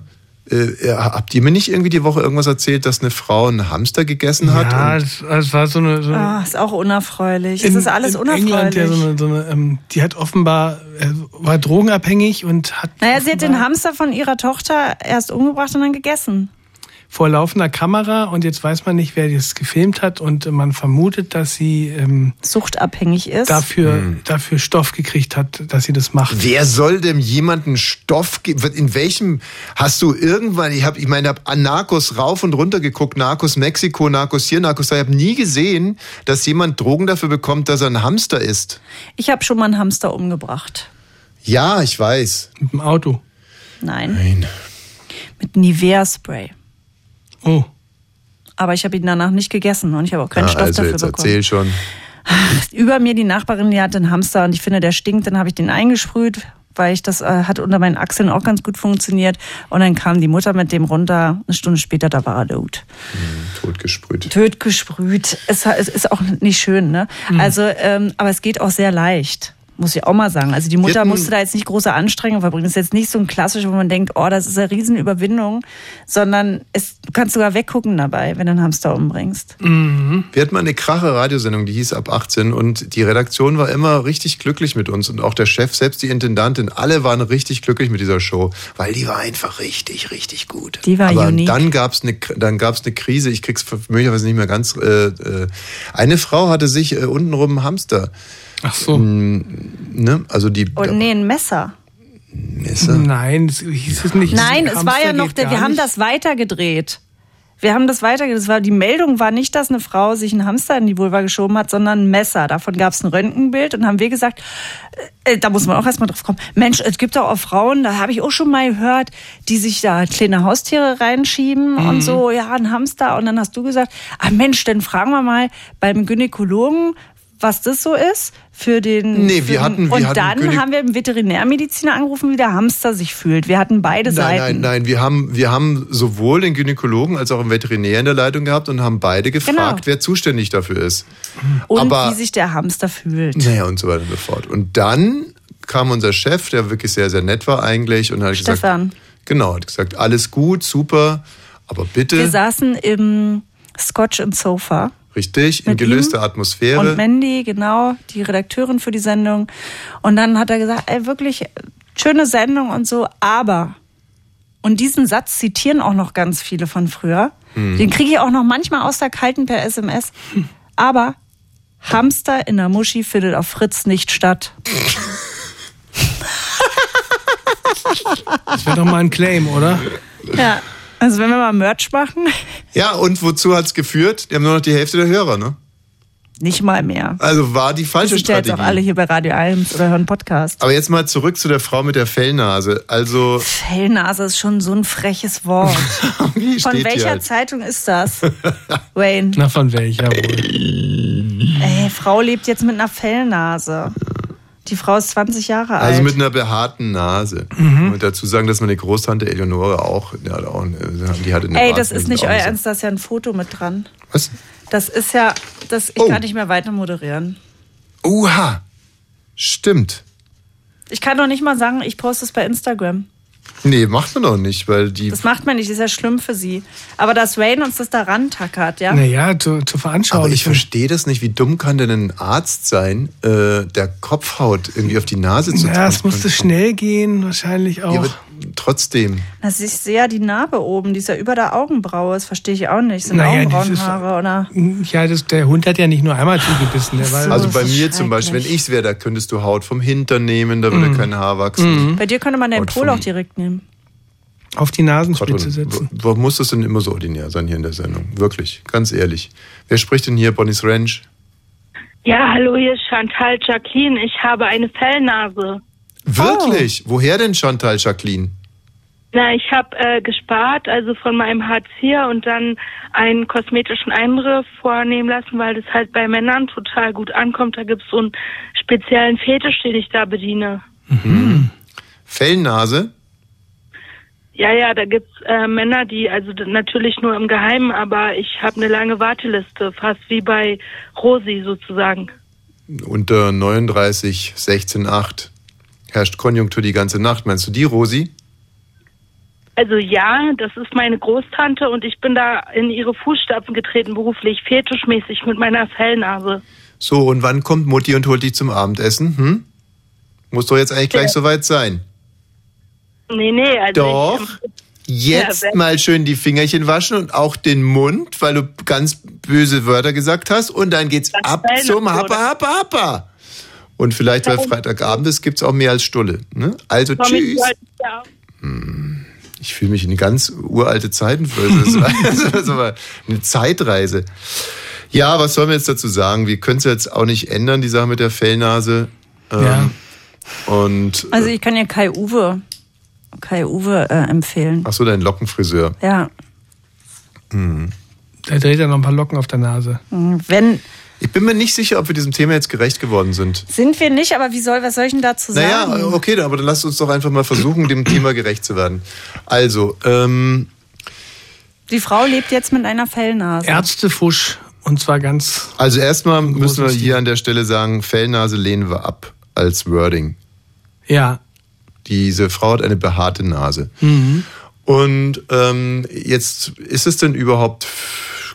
Äh, habt ihr mir nicht irgendwie die Woche irgendwas erzählt, dass eine Frau einen Hamster gegessen hat?
ja,
und
das, das war so eine. So
Ah, ist auch unerfreulich. Es
in-
ist alles
in
unerfreulich.
England ja so eine, so eine, ähm, die hat offenbar, äh, war drogenabhängig und hat
naja, sie hat den Hamster von ihrer Tochter erst umgebracht und dann gegessen.
Vor laufender Kamera und jetzt weiß man nicht, wer das gefilmt hat und man vermutet, dass sie ähm,
Suchtabhängig ist.
dafür,
Hm.
dafür Stoff gekriegt hat, dass sie das macht.
Wer soll dem jemanden Stoff geben? In welchem hast du irgendwann, ich habe, ich meine, habe an Narcos rauf und runter geguckt, Narcos Mexiko, Narcos hier, Narcos da. Ich habe nie gesehen, dass jemand Drogen dafür bekommt, dass er ein Hamster ist.
Ich habe schon mal einen Hamster umgebracht.
Ja, ich weiß.
Mit dem Auto.
Nein.
Nein.
Mit Nivea-Spray.
Oh.
Aber ich habe ihn danach nicht gegessen und ich habe auch keinen
Ja,
Stoff
also
dafür
jetzt
bekommen.
erzähl schon.
Über mir die Nachbarin, die hatte einen Hamster und ich finde, der stinkt. Dann habe ich den eingesprüht, weil ich das äh, hat unter meinen Achseln auch ganz gut funktioniert. Und dann kam die Mutter mit dem runter. Eine Stunde später, da war er tot.
Totgesprüht.
Töt gesprüht. Es, es ist auch nicht schön, ne?
Mhm.
Also, ähm, aber es geht auch sehr leicht. Muss ich auch mal sagen. Also die Mutter musste da jetzt nicht große Anstrengungen verbringen. Das ist jetzt nicht so ein klassisch, wo man denkt, oh, das ist eine Riesenüberwindung, sondern es, du kannst sogar weggucken dabei, wenn du einen Hamster umbringst.
Wir hatten mal eine krache Radiosendung, die hieß ab 18 und die Redaktion war immer richtig glücklich mit uns und auch der Chef, selbst die Intendantin, alle waren richtig glücklich mit dieser Show, weil die war einfach richtig, richtig gut.
Die war
Aber
unique.
dann gab's eine, dann gab's eine Krise, ich krieg's möglicherweise nicht mehr ganz. Äh, äh, eine Frau hatte sich äh, untenrum einen Hamster.
Ach so.
Ne? Also die
Und nee, ein Messer.
Messer.
Nein, das hieß es nicht.
Nein, es war ja noch, der, wir haben das weitergedreht. Wir haben das weitergedreht. Das war, die Meldung war nicht, dass eine Frau sich einen Hamster in die Vulva geschoben hat, sondern ein Messer. Davon gab es ein Röntgenbild und haben wir gesagt, äh, da muss man auch erstmal drauf kommen. Mensch, es gibt doch auch Frauen, da habe ich auch schon mal gehört, die sich da kleine Haustiere reinschieben
Mhm.
und so, ja, ein Hamster. Und dann hast du gesagt, ah Mensch, dann fragen wir mal beim Gynäkologen, was das so ist für den.
Nee,
für
wir
den-
hatten- wir
und
hatten
dann
Gynä-
haben wir einen Veterinärmediziner angerufen, wie der Hamster sich fühlt. Wir hatten beide
Nein,
Seiten.
nein, nein. Wir haben, wir haben sowohl den Gynäkologen als auch einen Veterinär in der Leitung gehabt und haben beide gefragt,
Genau.
wer zuständig dafür ist.
Und
Aber
wie sich der Hamster fühlt.
Naja, und so weiter und so fort. Und dann kam unser Chef, der wirklich sehr, sehr nett war eigentlich, und hat gesagt,
Stefan.
genau, hat gesagt, alles gut, super, aber
Wir
bitte,
saßen im Scotch and Sofa.
Richtig, in gelöster
ihm
Atmosphäre.
Und Mandy, genau, die Redakteurin für die Sendung. Und dann hat er gesagt, ey, wirklich schöne Sendung und so, aber, und diesen Satz zitieren auch noch ganz viele von früher,
Hm.
den kriege ich auch noch manchmal aus der Kalten per SMS, aber Hamster in der Muschi findet auf Fritz nicht statt.
Das wäre doch mal ein Claim, oder?
Ja, also wenn wir mal Merch machen,
ja, und wozu hat's geführt? Die haben nur noch die Hälfte der Hörer, ne?
nicht mal mehr.
Also war die
Die
falsche
sind ja jetzt auch alle hier bei Radio 1 oder hören Podcast.
Aber jetzt mal zurück zu der Frau mit der Fellnase. Also,
Fellnase ist schon so ein freches Wort.
wie
Von welcher
halt?
Zeitung ist das? Wayne.
Na, von welcher wohl?
Ey, Frau lebt jetzt mit einer Fellnase. Die Frau ist 20 Jahre alt.
Also mit einer behaarten Nase.
Mhm.
Und dazu sagen, dass meine Großtante Eleonore auch, die hat auch die hatte eine
Ey, das ist nicht euer. Ernst, da ist ja ein Foto mit dran.
Was?
Das ist ja, das, ich
Oh.
kann nicht mehr weiter moderieren.
Uha! Stimmt.
Ich kann doch nicht mal sagen, ich poste es bei Instagram.
Nee, macht man doch nicht, weil die.
Das macht man nicht, das ist ja schlimm für sie. Aber dass Wayne uns das da rantackert, ja?
Naja, zur, zur Veranschaulichung.
Aber ich verstehe das nicht. Wie dumm kann denn ein Arzt sein, äh, der Kopfhaut irgendwie auf die Nase zu
Ja, es musste schnell gehen, wahrscheinlich auch.
Ja, trotzdem.
Das ich sehe ja die Narbe oben, die ist ja über der Augenbraue. Das verstehe ich auch nicht. Sind
Naja,
Augenbrauenhaare oder?
Ja, das, der Hund hat ja nicht nur einmal zugebissen. Der war
Also bei mir zum Beispiel, wenn ich es wäre, da könntest du Haut vom Hintern nehmen, da würde
Mhm.
kein Haar wachsen.
Bei dir könnte man den Pol auch direkt nehmen.
auf die Nasenspitze setzen.
Wo, wo muss das denn immer so ordinär sein hier in der Sendung? Wirklich, ganz ehrlich. Wer spricht denn hier, Bonnie's Ranch?
Ja, hallo, hier ist Chantal Jacqueline. Ich habe eine Fellnase.
Wirklich? Woher denn Chantal Jacqueline?
Na, ich habe äh, gespart, also von meinem Hartz IV und dann einen kosmetischen Eingriff vornehmen lassen, weil das halt bei Männern total gut ankommt. Da gibt's so einen speziellen Fetisch, den ich da bediene.
Fellnase?
Ja, ja, da gibt's äh, Männer, die, also natürlich nur im Geheimen, aber ich habe eine lange Warteliste, fast wie bei Rosi sozusagen.
Unter 39, 16, 8 herrscht Konjunktur die ganze Nacht. Meinst du die, Rosi?
Also ja, das ist meine Großtante und ich bin da in ihre Fußstapfen getreten, beruflich, fetischmäßig mit meiner Fellnase.
So, und wann kommt Mutti und holt dich zum Abendessen? Hm? Muss doch jetzt eigentlich gleich
Ja.
soweit sein.
Nee, nee, also
Doch.
ich,
Jetzt
Ja,
mal schön die Fingerchen waschen und auch den Mund, weil du ganz böse Wörter gesagt hast. Und dann geht's ab zum Happa? Happa, Happa. Und vielleicht, weil Freitagabend ist, gibt's auch mehr als Stulle. Ne? Also
Tommy,
tschüss.
ja.
Ich fühle mich in ganz uralte Zeiten für. Aber eine Zeitreise. Ja, was sollen wir jetzt dazu sagen? Wir können es jetzt auch nicht ändern, die Sache mit der Fellnase. Ähm,
Ja.
Und
Also ich kann dir Kai Uwe, Kai Uwe äh, empfehlen.
ach so, dein Lockenfriseur.
Ja,
Hm.
Da dreht er noch ein paar Locken auf der Nase.
wenn
Ich bin mir nicht sicher, ob wir diesem Thema jetzt gerecht geworden sind.
sind wir nicht, aber wie soll, was soll ich denn dazu sagen?
Naja, okay, aber dann lasst uns doch einfach mal versuchen, dem Thema gerecht zu werden. Also, ähm,
Die Frau lebt jetzt mit einer Fellnase.
Ärztefusch und zwar ganz.
also erstmal müssen wir hier an der Stelle sagen, Fellnase lehnen wir ab als Wording.
Ja.
Diese Frau hat eine behaarte Nase.
Mhm.
Und ähm, jetzt ist es denn überhaupt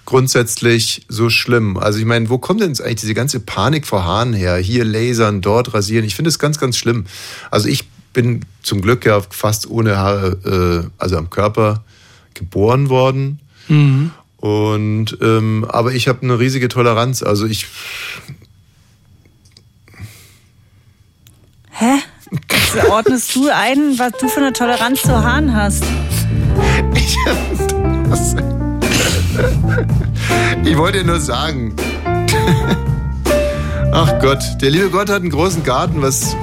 grundsätzlich so schlimm? Also ich meine, wo kommt denn jetzt eigentlich diese ganze Panik vor Haaren her? Hier lasern, dort rasieren. Ich finde es ganz, ganz schlimm. Also ich bin zum Glück ja fast ohne Haare, äh, also am Körper geboren worden.
Mhm.
Und ähm, aber ich habe eine riesige Toleranz. Also ich
Hä? Jetzt ordnest du ein, was du für eine Toleranz zu Haaren hast.
Ich wollte dir nur sagen. Ach Gott, der liebe Gott hat einen großen Garten, was.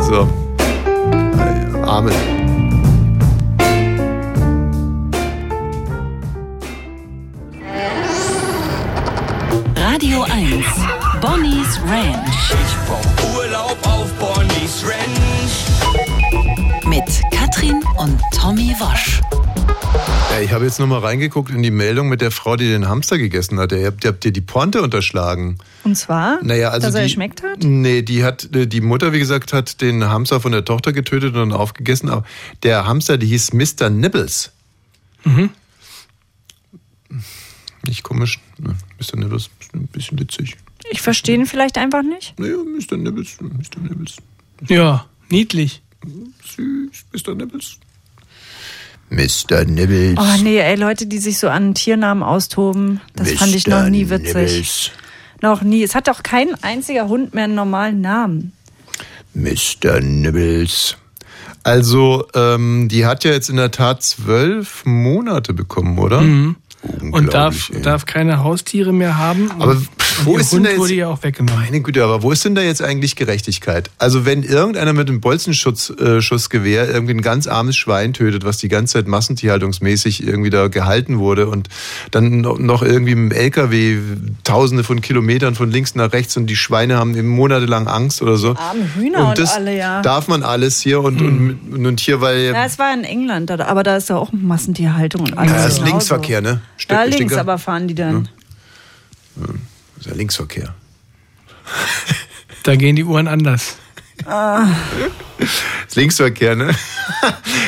So. Amen.
Radio 1. Bonnie's Ranch.
Ich brauch Urlaub auf Bonnie's Ranch.
Mit Katrin und Tommy Wosch.
Ich habe jetzt nochmal reingeguckt in die Meldung mit der Frau, die den Hamster gegessen hat. Ihr habt, ihr habt dir die Pointe unterschlagen.
Und zwar,
Naja, also
dass er
die,
geschmeckt hat?
Nee, die hat, die Mutter, wie gesagt, hat den Hamster von der Tochter getötet und dann aufgegessen. Aber der Hamster, die hieß Mr. Nibbles.
Mhm.
Nicht komisch. Ne, Mr. Nibbles, ist ein bisschen witzig.
Ich verstehe ihn vielleicht einfach nicht.
Naja, Mr. Nibbles, Mr. Nibbles.
Ja, niedlich.
Süß, Mr. Nibbles. Mr. Nibbles.
Oh nee, ey, Leute, die sich so an Tiernamen austoben, das fand ich noch nie witzig.
Nibbles.
Noch nie. Es hat doch kein einziger Hund mehr einen normalen Namen.
Mr. Nibbles. Also, ähm, die hat ja jetzt in der Tat zwölf Monate bekommen, oder?
Mhm. Und darf,
ey.
darf keine Haustiere mehr haben.
Aber
Und
wo ist denn da jetzt,
wurde ja auch weggenommen.
Meine Güte, aber wo ist denn da jetzt eigentlich Gerechtigkeit? Also wenn irgendeiner mit einem Bolzenschussgewehr äh, irgendwie ein ganz armes Schwein tötet, was die ganze Zeit massentierhaltungsmäßig irgendwie da gehalten wurde und dann no- noch irgendwie mit dem LKW tausende von Kilometern von links nach rechts und die Schweine haben eben monatelang Angst oder so.
Arme Hühner und,
das
alle, ja.
darf man alles hier und, und, und hier, weil
Ja, es war in England, aber da ist ja auch Massentierhaltung und alles.
Ja, das ist. Linksverkehr, ne?
Ja,
ich
links,
denke-
aber fahren die dann.
Das ist ja Linksverkehr.
Da gehen die Uhren anders.
Ah.
Das ist Linksverkehr, ne?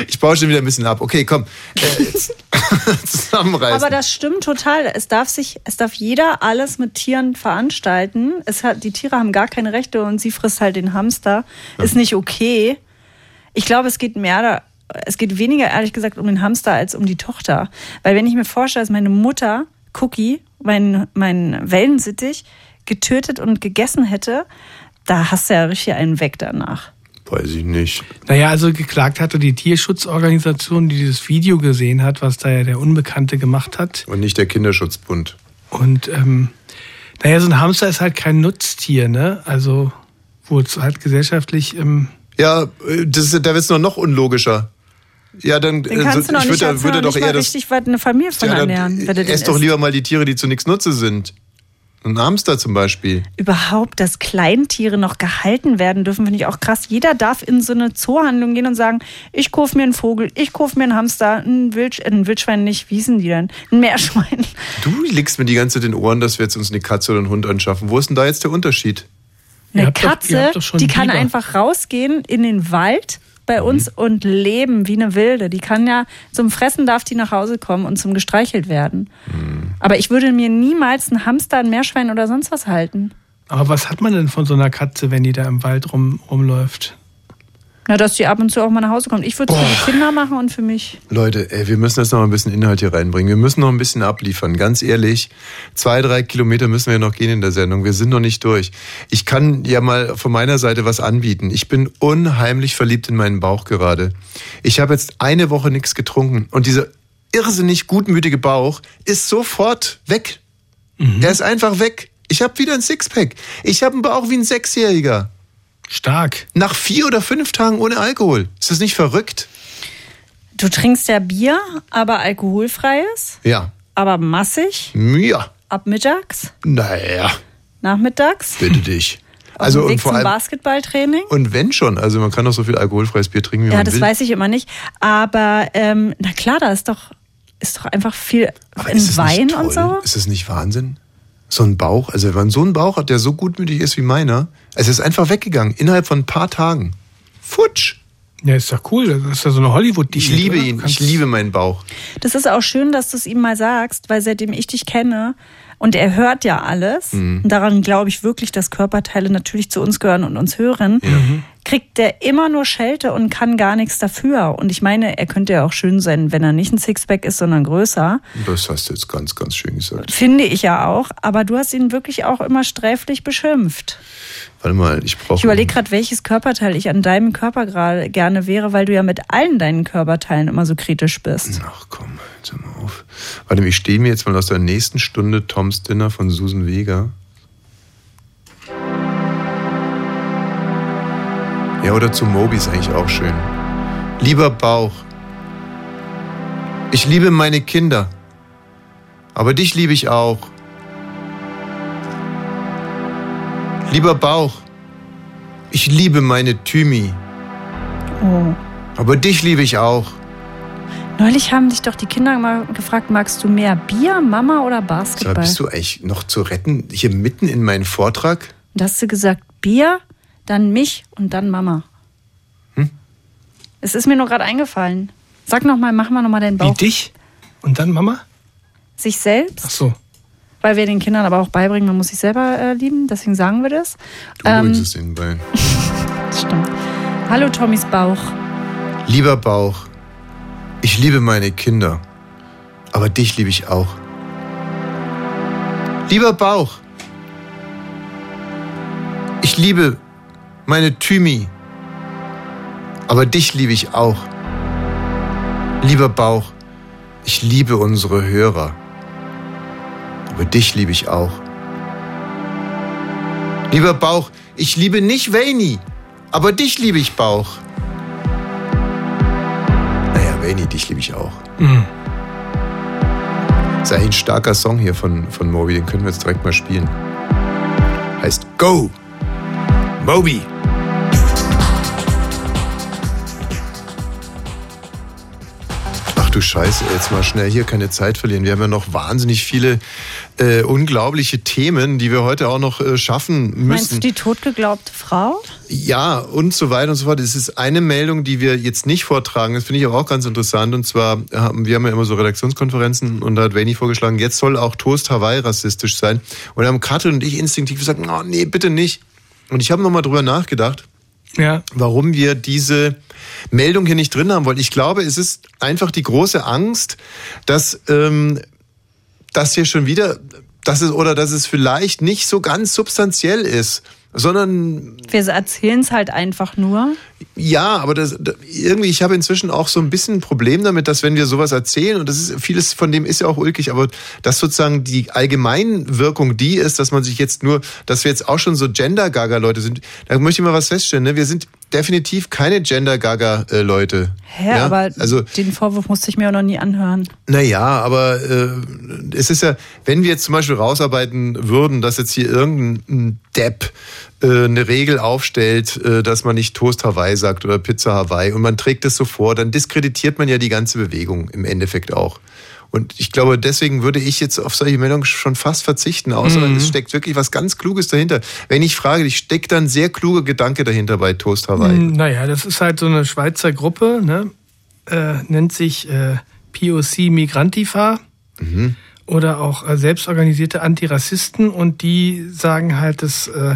Ich baue schon wieder ein bisschen ab. Okay, komm. Äh, zusammenreißen.
Aber das stimmt total. Es darf sich, es darf jeder alles mit Tieren veranstalten. Es hat, die Tiere haben gar keine Rechte und sie frisst halt den Hamster. Ist nicht okay. Ich glaube, es geht mehr, da- es geht weniger, ehrlich gesagt, um den Hamster als um die Tochter. Weil wenn ich mir vorstelle, dass meine Mutter Cookie, mein, mein Wellensittich, getötet und gegessen hätte, da hast du ja richtig einen weg danach.
Weiß ich nicht.
Naja, also geklagt hatte die Tierschutzorganisation, die dieses Video gesehen hat, was da ja der Unbekannte gemacht hat.
Und nicht der Kinderschutzbund.
Und ähm, naja, so ein Hamster ist halt kein Nutztier, ne? Also, wo es halt gesellschaftlich. Ähm,
Ja, äh, das, ist- da wird es noch, noch unlogischer. Ja, dann
Den
äh,
kannst
so-
du noch
ich
nicht,
würde, würde
noch
doch eher das.
richtig was eine Familie von
Ja, dann
ernähren. wenn du den
Ess doch
isst.
lieber mal die Tiere, die zu nichts Nutze sind. Ein Hamster zum Beispiel.
Überhaupt, dass Kleintiere noch gehalten werden dürfen, finde ich auch krass. Jeder darf in so eine Zoohandlung gehen und sagen, ich kaufe mir einen Vogel, ich kaufe mir einen Hamster, ein, Wild, äh, ein Wildschwein nicht, wie hießen die denn? Ein Meerschwein.
Du legst mir die ganze Zeit in den Ohren, dass wir jetzt uns eine Katze oder einen Hund anschaffen. Wo ist denn da jetzt der Unterschied?
Eine Katze, die kann einfach rausgehen in den Wald bei
Mhm.
uns und leben wie eine Wilde. Die kann ja zum Fressen darf die nach Hause kommen und zum gestreichelt werden.
Mhm.
Aber ich würde mir niemals einen Hamster, ein Meerschwein oder sonst was halten.
aber was hat man denn von so einer Katze, wenn die da im Wald rum, rumläuft?
Na, dass die ab und zu auch mal nach Hause kommt. Ich würde es für die Kinder machen und für mich.
Leute, ey, wir müssen jetzt noch ein bisschen Inhalt hier reinbringen. Wir müssen noch ein bisschen abliefern. Ganz ehrlich, zwei, drei Kilometer müssen wir noch gehen in der Sendung. Wir sind noch nicht durch. Ich kann ja mal von meiner Seite was anbieten. Ich bin unheimlich verliebt in meinen Bauch gerade. Ich habe jetzt eine Woche nichts getrunken und dieser irrsinnig gutmütige Bauch ist sofort weg. Er ist einfach weg. Ich habe wieder ein Sixpack. Ich habe einen Bauch wie ein Sechsjähriger.
Stark.
Nach vier oder fünf Tagen ohne Alkohol. Ist das nicht verrückt?
Du trinkst ja Bier, aber alkoholfreies,
Ja.
aber massig,
Ja.
ab mittags,
Naja,
nachmittags,
bitte dich. Also und vor
zum
allem
Basketballtraining.
und wenn schon, also man kann doch so viel alkoholfreies Bier trinken, wie
Ja,
man
das
will.
weiß ich immer nicht. Aber ähm, na klar, da ist doch, ist doch einfach viel in
ist es
Wein
nicht toll?
und so.
Ist das nicht Wahnsinn? So ein Bauch, also wenn man so einen Bauch hat, der so gutmütig ist wie meiner, es ist einfach weggegangen innerhalb von ein paar Tagen. Futsch.
Ja, ist doch cool. Das ist ja so eine hollywood
Ich liebe ihn, ich liebe meinen Bauch.
Das ist auch schön, dass du es ihm mal sagst, weil seitdem ich dich kenne und er hört ja alles,
Mhm.
und daran glaube ich wirklich, dass Körperteile natürlich zu uns gehören und uns hören, kriegt der immer nur Schelte und kann gar nichts dafür. Und ich meine, er könnte ja auch schön sein, wenn er nicht ein Sixpack ist, sondern größer.
Das hast du jetzt ganz, ganz schön gesagt.
Finde ich ja auch. Aber du hast ihn wirklich auch immer sträflich beschimpft.
Warte mal, ich brauche.
Ich überlege gerade, welches Körperteil ich an deinem Körper gerade gerne wäre, weil du ja mit allen deinen Körperteilen immer so kritisch bist.
Ach komm, jetzt hör mal auf. Warte, ich stehe mir jetzt mal aus der nächsten Stunde Toms Dinner von Susan Vega. Ja, oder zu Moby ist eigentlich auch schön. Lieber Bauch, ich liebe meine Kinder, aber dich liebe ich auch. Lieber Bauch, ich liebe meine Thymi,
Oh.
aber dich liebe ich auch.
Neulich haben dich doch die Kinder mal gefragt, magst du mehr Bier, Mama oder
Sag,
Basketball?
bist du eigentlich noch zu retten, hier mitten in meinen Vortrag?
Und hast du gesagt, Bier, dann mich und dann Mama.
Hm?
Es ist mir nur gerade eingefallen. Sag noch mal, mach mal noch mal deinen Bauch.
Wie dich? Und dann Mama?
Sich selbst?
Ach so.
Weil wir den Kindern aber auch beibringen, man muss sich selber äh, lieben. Deswegen sagen wir das.
Du bringst es ihnen bei.
stimmt. Hallo Tommys Bauch.
Lieber Bauch, ich liebe meine Kinder, aber dich liebe ich auch. Lieber Bauch, ich liebe meine Thymi, aber dich liebe ich auch. Lieber Bauch, ich liebe unsere Hörer, aber dich liebe ich auch. Lieber Bauch, ich liebe nicht Vaini, aber dich liebe ich Bauch. Naja, Vaini, dich liebe ich auch.
Mhm.
Ist eigentlich ein starker Song hier von, von Moby, den können wir jetzt direkt mal spielen. Heißt Go! Moby! Ach du Scheiße, jetzt mal schnell hier keine Zeit verlieren. Wir haben ja noch wahnsinnig viele äh, unglaubliche Themen, die wir heute auch noch äh, schaffen müssen.
Meinst du die totgeglaubte Frau?
Ja, und so weiter und so fort. Es ist eine Meldung, die wir jetzt nicht vortragen. Das finde ich aber auch ganz interessant. Und zwar haben wir haben ja immer so Redaktionskonferenzen und da hat Veni vorgeschlagen, jetzt soll auch Toast Hawaii rassistisch sein. Und da haben Katrin und ich instinktiv gesagt, oh, nee, bitte nicht. Und ich habe nochmal drüber nachgedacht.
Ja.
warum wir diese Meldung hier nicht drin haben wollen. Ich glaube, es ist einfach die große Angst, dass ähm, das hier schon wieder, dass es oder dass es vielleicht nicht so ganz substanziell ist, sondern
Wir erzählen es halt einfach nur.
ja, aber das, da- irgendwie, ich habe inzwischen auch so ein bisschen ein Problem damit, dass wenn wir sowas erzählen, und das ist vieles von dem ist ja auch ulkig, aber dass sozusagen die Allgemeinwirkung die ist, dass man sich jetzt nur, dass wir jetzt auch schon so Gender-Gaga-Leute sind, da möchte ich mal was feststellen, ne? wir sind definitiv keine Gender-Gaga-Leute.
Hä,
ja?
aber
also
den Vorwurf musste ich mir auch noch nie anhören.
naja, aber äh, es ist ja, wenn wir jetzt zum Beispiel rausarbeiten würden, dass jetzt hier irgendein Depp äh, eine Regel aufstellt, äh, dass man nicht Toast Hawaii sagt oder Pizza Hawaii und man trägt das so vor, dann diskreditiert man ja die ganze Bewegung im Endeffekt auch. Und ich glaube, deswegen würde ich jetzt auf solche Meldungen schon fast verzichten, außer
Mhm.
es steckt wirklich was ganz Kluges dahinter. Wenn ich frage, steckt da ein sehr kluger Gedanke dahinter bei Toast Hawaii.
Hm, Naja, das ist halt so eine Schweizer Gruppe, ne? äh, nennt sich äh, POC Migrantifa
Mhm.
oder auch äh, selbstorganisierte Antirassisten und die sagen halt, das äh,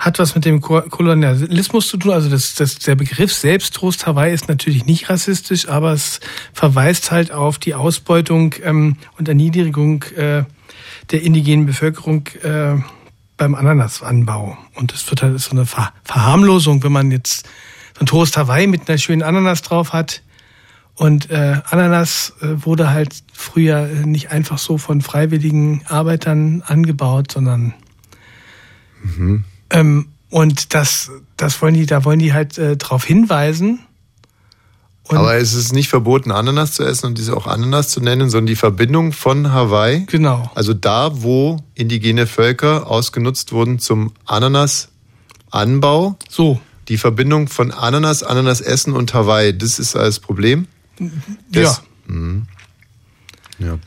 hat was mit dem Ko- Kolonialismus zu tun. Also das, das, der Begriff selbst, Trost Hawaii, ist natürlich nicht rassistisch, aber es verweist halt auf die Ausbeutung ähm, und Erniedrigung äh, der indigenen Bevölkerung äh, beim Ananasanbau. Und das wird halt so eine Ver Verharmlosung, wenn man jetzt so ein Toast Hawaii mit einer schönen Ananas drauf hat. Und äh, Ananas äh, wurde halt früher äh, nicht einfach so von freiwilligen Arbeitern angebaut, sondern
Mhm.
Ähm, und das, das wollen die, da wollen die halt äh, darauf hinweisen.
Aber es ist nicht verboten, Ananas zu essen und diese auch Ananas zu nennen, sondern die Verbindung von Hawaii.
Genau.
Also da, wo indigene Völker ausgenutzt wurden zum Ananasanbau.
So.
Die Verbindung von Ananas, Ananas essen und Hawaii, das ist das Problem. Das, Mhm. Ja.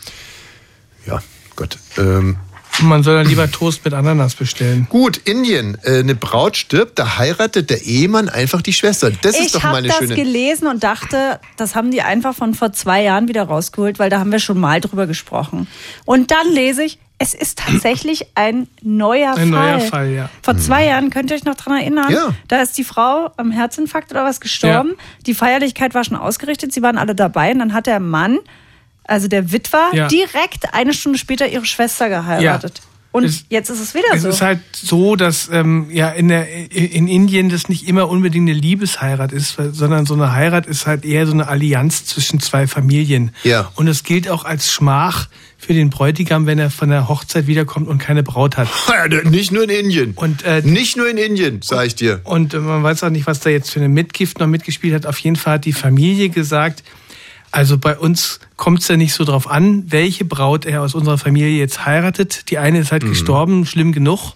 Ja, Gott. Ähm,
Man soll dann lieber Toast mit Ananas bestellen.
Gut, Indien. Äh, eine Braut stirbt, da heiratet der Ehemann einfach die Schwester. Das ist
ich
doch
habe
meine
das
schöne.
gelesen und dachte, das haben die einfach von vor zwei Jahren wieder rausgeholt, weil da haben wir schon mal drüber gesprochen. Und dann lese ich, es ist tatsächlich ein neuer
Ein
Fall.
neuer Fall, ja.
Vor zwei Jahren, könnt ihr euch noch dran erinnern?
Ja.
Da ist die Frau am Herzinfarkt oder was gestorben. Die Feierlichkeit war schon ausgerichtet, sie waren alle dabei und dann hat der Mann, also der Witwer,
Ja.
direkt eine Stunde später ihre Schwester geheiratet. Und
Es-
jetzt ist es wieder
Es
so.
ist halt so, dass ähm, ja in, der, in Indien das nicht immer unbedingt eine Liebesheirat ist, sondern so eine Heirat ist halt eher so eine Allianz zwischen zwei Familien.
Ja.
Und es gilt auch als Schmach für den Bräutigam, wenn er von der Hochzeit wiederkommt und keine Braut hat.
Nicht nur in Indien.
Und, äh,
nicht nur in Indien, sag ich dir.
Und äh, man weiß auch nicht, was da jetzt für eine Mitgift noch mitgespielt hat. Auf jeden Fall hat die Familie gesagt, also bei uns kommt es ja nicht so drauf an, welche Braut er aus unserer Familie jetzt heiratet. Die eine ist halt
Mhm.
gestorben, schlimm genug.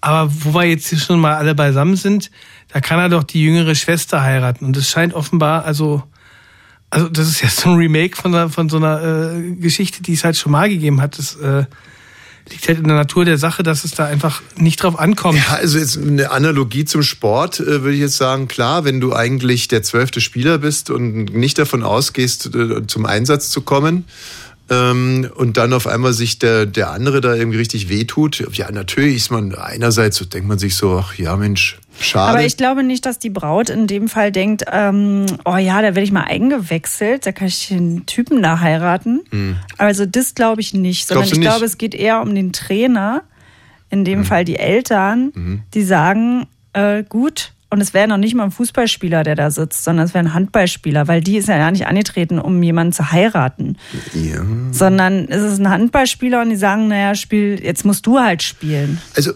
Aber wo wir jetzt hier schon mal alle beisammen sind, da kann er doch die jüngere Schwester heiraten. Und es scheint offenbar, also, also das ist ja so ein Remake von, einer, von so einer äh, Geschichte, die es halt schon mal gegeben hat. Das äh, liegt halt in der Natur der Sache, dass es da einfach nicht drauf ankommt.
Ja, also jetzt eine Analogie zum Sport äh, würde ich jetzt sagen, klar, wenn du eigentlich der zwölfte Spieler bist und nicht davon ausgehst, äh, zum Einsatz zu kommen und dann auf einmal sich der, der andere da irgendwie richtig wehtut, ja, natürlich ist man einerseits, so denkt man sich so, ach ja Mensch, schade.
Aber ich glaube nicht, dass die Braut in dem Fall denkt, ähm, oh ja, da werde ich mal eingewechselt, da kann ich den Typen da heiraten.
Hm.
Also das glaube ich nicht, sondern ich
nicht?
glaube, es geht eher um den Trainer, in dem
Hm.
Fall die Eltern, die sagen, äh, gut, und es wäre noch nicht mal ein Fußballspieler, der da sitzt, sondern es wäre ein Handballspieler, weil die ist ja gar nicht angetreten, um jemanden zu heiraten,
Ja.
sondern es ist ein Handballspieler und die sagen, naja, spiel, jetzt musst du halt spielen.
Also,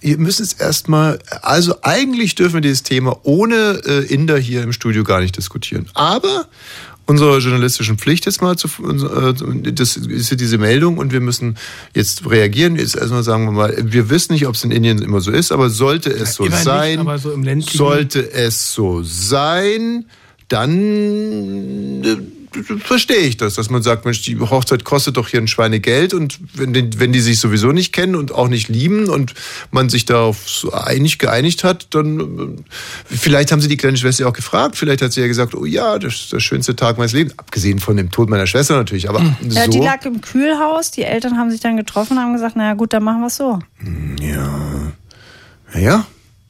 ihr müsst es erstmal, also eigentlich dürfen wir dieses Thema ohne äh, Inder hier im Studio gar nicht diskutieren. Aber unserer journalistischen Pflicht jetzt mal zu, äh, das ist ja diese Meldung und wir müssen jetzt reagieren. Jetzt erstmal sagen wir mal, wir wissen nicht, ob es in Indien immer so ist, aber sollte es so
immer nicht,
sein,
aber so
sollte es so sein, dann äh, verstehe ich das, dass man sagt, Mensch, die Hochzeit kostet doch hier ein Schweinegeld und wenn die, wenn die sich sowieso nicht kennen und auch nicht lieben und man sich darauf so einig geeinigt hat, dann äh, vielleicht haben sie die kleine Schwester ja auch gefragt, vielleicht hat sie ja gesagt, oh ja, das ist der schönste Tag meines Lebens, abgesehen von dem Tod meiner Schwester natürlich, aber
Ja, die
so.
lag im Kühlhaus, die Eltern haben sich dann getroffen und haben gesagt, naja gut, dann machen wir es so.
Ja. Ja.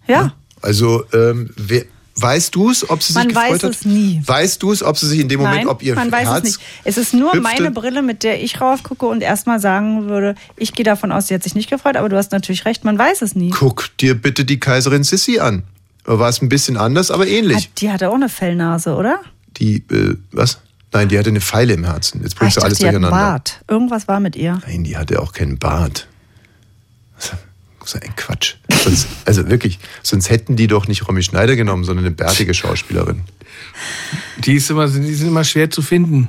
Ja.
Also, ähm, wer, weißt du es, ob sie
Man
sich gefreut
weiß
hat?
es nie.
Weißt du es, ob sie sich in dem Moment,
Nein,
ob ihr
man weiß
Herz
es nicht. Es ist nur
hüpfte?
meine Brille, mit der ich raufgucke und erstmal sagen würde, ich gehe davon aus, sie hat sich nicht gefreut, aber du hast natürlich recht, man weiß es nie.
Guck dir bitte die Kaiserin Sissi an. War es ein bisschen anders, aber ähnlich.
Hat, die hatte auch eine Fellnase, oder?
Die, äh, was? Nein, die hatte eine Pfeile im Herzen. Jetzt
Ah,
bringst du
dachte,
alles
einen
durcheinander.
Bart. Irgendwas war mit ihr.
Nein, die hatte auch keinen Bart. So ein Quatsch. Sonst, also wirklich, sonst hätten die doch nicht Romy Schneider genommen, sondern eine bärtige Schauspielerin.
Die, ist immer, die sind immer schwer zu finden.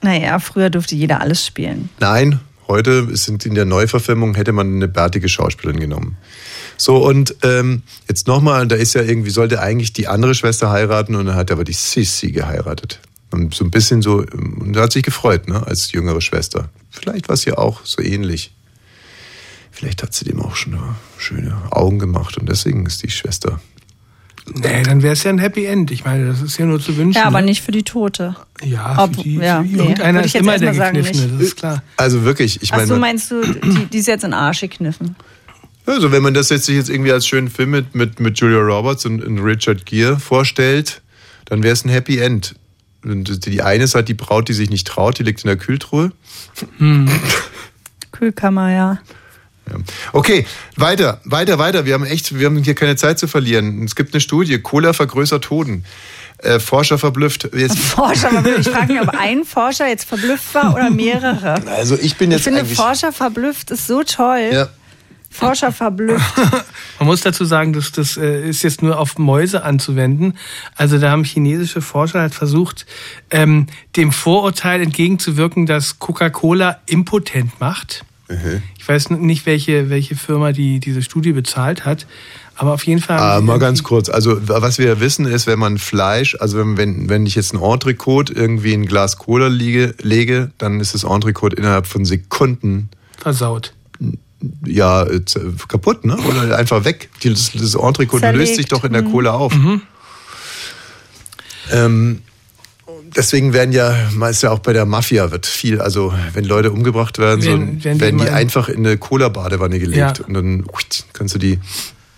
Naja, früher durfte jeder alles spielen.
Nein, heute sind in der Neuverfilmung hätte man eine bärtige Schauspielerin genommen. So, und ähm, jetzt nochmal, da ist ja irgendwie, sollte eigentlich die andere Schwester heiraten und dann hat aber die Sissi geheiratet. Und so ein bisschen so, und er hat sich gefreut, ne, als jüngere Schwester. Vielleicht war es ja auch so ähnlich. Vielleicht hat sie dem auch schon schöne Augen gemacht und deswegen ist die Schwester.
Nee, dann wäre es ja ein Happy End. Ich meine, das ist ja nur zu wünschen.
Ja, aber
ne?
nicht für die Tote.
Ja,
Ob,
für die,
ja,
für
nee,
irgendeiner
ich
ist
jetzt
immer der Gekniffene,
nicht.
das ist klar.
Also wirklich, ich meine.
meinst du, die, die ist jetzt in Arsch gekniffen?
Also wenn man das jetzt sich jetzt irgendwie als schönen Film mit, mit, mit Julia Roberts und, und Richard Gere vorstellt, dann wäre es ein Happy End. Und die eine ist halt die Braut, die sich nicht traut, die liegt in der Kühltruhe.
Hm. Kühlkammer, ja.
Okay, weiter, weiter, weiter. Wir haben echt, wir haben hier keine Zeit zu verlieren. Es gibt eine Studie, Cola vergrößert Hoden. Äh, Forscher verblüfft. Jetzt,
Forscher verblüfft. Ich frage mich, ob ein Forscher jetzt verblüfft war oder mehrere.
also ich bin jetzt
ich finde. Forscher verblüfft ist so toll.
Ja.
Forscher verblüfft.
Man muss dazu sagen, dass das äh, ist jetzt nur auf Mäuse anzuwenden. Also da haben chinesische Forscher halt versucht, ähm, dem Vorurteil entgegenzuwirken, dass Coca-Cola impotent macht. Ich weiß nicht, welche, welche Firma die diese Studie bezahlt hat, aber auf jeden Fall.
Ah, mal ganz kurz. Also, was wir wissen ist, wenn man Fleisch, also wenn, wenn, wenn ich jetzt ein Entrecote irgendwie in ein Glas Cola liege, lege, dann ist das Entrecote innerhalb von Sekunden
versaut.
Ja, äh, kaputt, ne? Oder einfach weg. Das, das Entrecote
Zerlegt.
löst sich doch in der
Mhm.
Cola auf.
Mhm.
Ähm, deswegen werden ja, man ist ja auch bei der Mafia wird viel, also wenn Leute umgebracht werden, so,
Werden- werden die
die, einfach in eine Cola-Badewanne gelegt
Ja.
und dann kannst du die.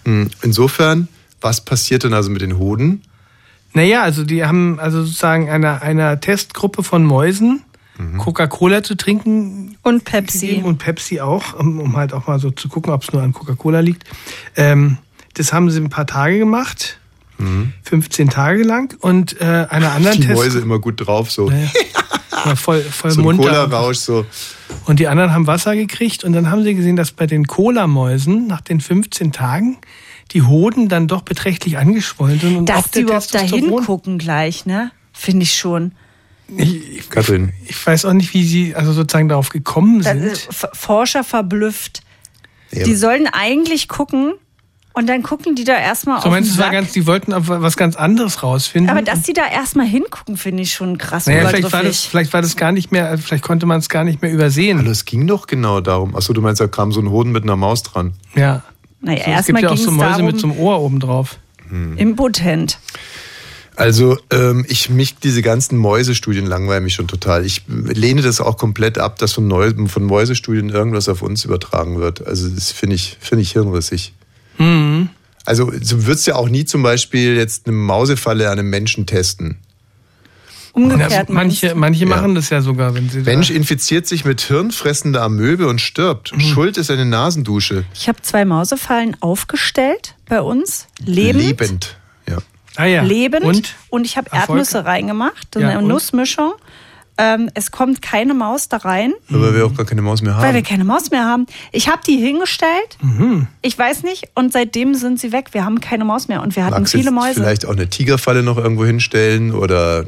Hm, Insofern, was passiert denn also mit den Hoden?
Naja, also die haben also sozusagen einer, einer Testgruppe von Mäusen
Mhm.
Coca-Cola zu trinken.
Und Pepsi.
Und Pepsi auch, um, um halt auch mal so zu gucken, ob es nur an Coca-Cola liegt. Ähm, das haben sie ein paar Tage gemacht, 15 Tage lang. Und äh, einer anderen
Mhm. Die
Test.
Mäuse immer gut drauf, so.
War voll, voll
so ein
munter.
Cola-Rausch, so.
Und die anderen haben Wasser gekriegt und dann haben sie gesehen, dass bei den Cola-Mäusen nach den 15 Tagen die Hoden dann doch beträchtlich angeschwollen sind. Und auch
Dass die überhaupt da hingucken gleich, ne? Finde ich schon.
Ich,
Katrin.
ich weiß auch nicht, wie sie also sozusagen darauf gekommen
Da,
sind.
äh, Forscher verblüfft.
Ja.
Die sollen eigentlich gucken und dann gucken die da erstmal
So
auf
meinst du, war
Sack.
ganz, die wollten aber was ganz anderes rausfinden.
Aber dass die da erstmal hingucken, finde ich schon krass
naja, vielleicht war, das, vielleicht war das gar nicht mehr, vielleicht konnte man es gar nicht mehr übersehen.
Hallo, es ging doch genau darum. Achso, du meinst, da kam so ein Hoden mit einer Maus dran.
Ja.
Naja,
So, es gibt
erstmal
ja auch
ging
so
es
Mäuse
darum,
mit so einem Ohr oben drauf.
impotent.
Also ähm, ich mich diese ganzen Mäusestudien langweilen mich schon total. Ich lehne das auch komplett ab, dass von, Neu von Mäusestudien irgendwas auf uns übertragen wird. Also das finde ich finde ich hirnrissig.
Mhm.
Also du würdest ja auch nie zum Beispiel jetzt eine Mausefalle an einem Menschen testen.
Umgekehrt
Ja, manche manche machen das ja sogar, wenn sie
Mensch infiziert sich mit hirnfressender Amöbe und stirbt.
Mhm.
Schuld ist eine Nasendusche.
Ich habe zwei Mausefallen aufgestellt bei uns, lebend.
Lebend. Ja.
Ah ja.
lebend und, ich habe? Erdnüsse reingemacht,
Ja,
eine
und?
Nussmischung. Ähm, es kommt keine Maus da rein,
Aber wir auch gar keine Maus mehr haben.
weil wir keine Maus mehr haben. Ich habe die hingestellt,
Mhm.
ich weiß nicht, und seitdem sind sie weg. Wir haben keine Maus mehr und wir hatten
Magst
viele Mäuse.
vielleicht auch eine Tigerfalle noch irgendwo hinstellen oder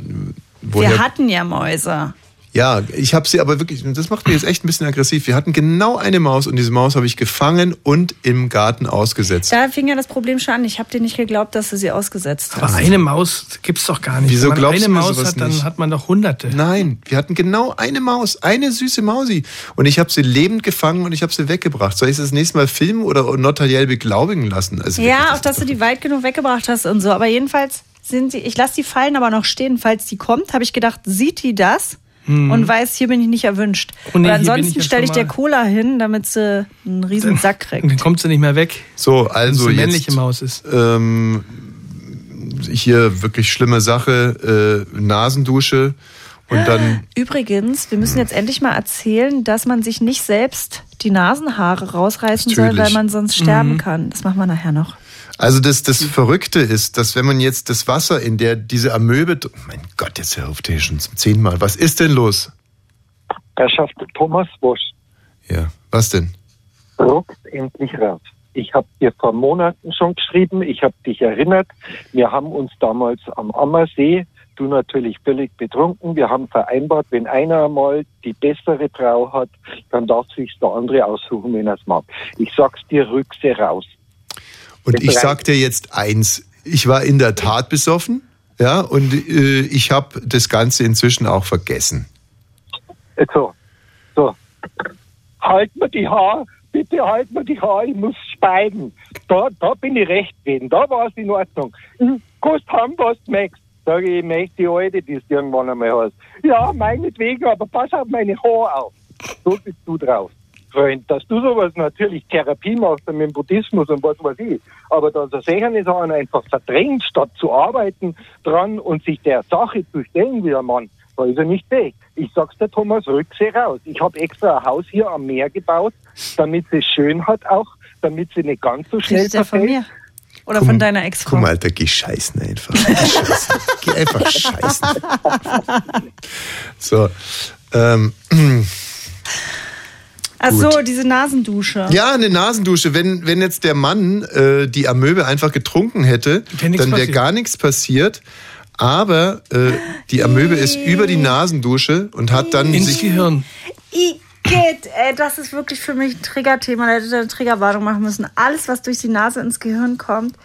woher
Wir hatten ja Mäuse.
Ja, ich habe sie aber wirklich, das macht mich jetzt echt ein bisschen aggressiv. Wir hatten genau eine Maus und diese Maus habe ich gefangen und im Garten ausgesetzt.
Da fing ja das Problem schon an. Ich habe dir nicht geglaubt, dass du sie ausgesetzt hast.
Aber eine Maus gibt's doch gar nicht.
Wieso
Wenn man
glaubst
eine
du
Maus
sowas
hat, dann
nicht?
hat man doch hunderte.
Nein, wir hatten genau eine Maus, eine süße Mausi. Und ich habe sie lebend gefangen und ich habe sie weggebracht. Soll ich sie das nächste Mal filmen oder notariell beglaubigen lassen? Also
Ja, auch dass du die weit genug weggebracht hast und so. Aber jedenfalls sind sie, ich lasse die Fallen aber noch stehen, falls die kommt. Habe ich gedacht, sieht die das?
Mhm.
und weiß, hier bin ich nicht erwünscht.
Oh nee,
und
bin ich
ansonsten
ja
stelle ich dir
mal.
Cola hin, damit sie einen riesen Sack kriegt.
Dann kommt sie nicht mehr weg.
So, also jetzt,
männliche Maus ist.
Ähm, hier wirklich schlimme Sache, äh, Nasendusche und dann
Übrigens, wir müssen jetzt endlich mal erzählen, dass man sich nicht selbst die Nasenhaare rausreißen soll, weil man sonst sterben
Mhm.
kann. Das machen wir nachher noch.
Also das, das Verrückte ist, dass wenn man jetzt das Wasser, in der diese Amöbe... Mein Gott, jetzt hör auf der schon zum zehnten Mal. Was ist denn los?
Herrschaft Thomas Wosch,
Ja, was denn?
ruckt endlich raus. Ich habe dir vor Monaten schon geschrieben, ich habe dich erinnert. Wir haben uns damals am Ammersee, du natürlich völlig betrunken, wir haben vereinbart, wenn einer einmal die bessere Frau hat, dann darf sich der andere aussuchen, wenn er es mag. Ich sag's dir, rück sie raus.
Und ich sag dir jetzt eins. Ich war in der Tat besoffen, ja, und äh, ich habe das Ganze inzwischen auch vergessen.
So, so. Halt mir die Haare, bitte halt mir die Haare, ich muss speiden. Da, da bin ich recht gewesen, da war es in Ordnung. Hm, Kannst haben, was du möchtest. Sag ich, ich möchte die alte, die es irgendwann einmal hast. Ja, meinetwegen, aber pass auf meine Haare auf. So bist du drauf. Freund, dass du sowas natürlich Therapie machst mit dem Buddhismus und was weiß ich, aber dass er Sachen einfach verdrängt, statt zu arbeiten dran und sich der Sache zu stellen wie ein Mann, da ist er nicht fähig. Ich sag's dir, Thomas, rück sie raus. Ich habe extra ein Haus hier am Meer gebaut, damit sie es schön hat auch, damit sie nicht ganz so schnell
der von
verfällt.
mir? Oder von deiner Ex-Frau?
Guck mal, Alter, geh scheißen einfach. Geh, scheißen. geh einfach scheißen. So. Ähm,
Ach so, diese Nasendusche.
ja, eine Nasendusche. Wenn, wenn jetzt der Mann äh, die Amöbe einfach getrunken hätte,
Wär
dann wäre gar nichts passiert. Aber äh, die Amöbe ist über die Nasendusche und hat dann
Ins
sich
Gehirn.
Igitt, ey, das ist wirklich für mich ein Triggerthema. Da hätte ich eine Triggerwarnung machen müssen. Alles, was durch die Nase ins Gehirn kommt.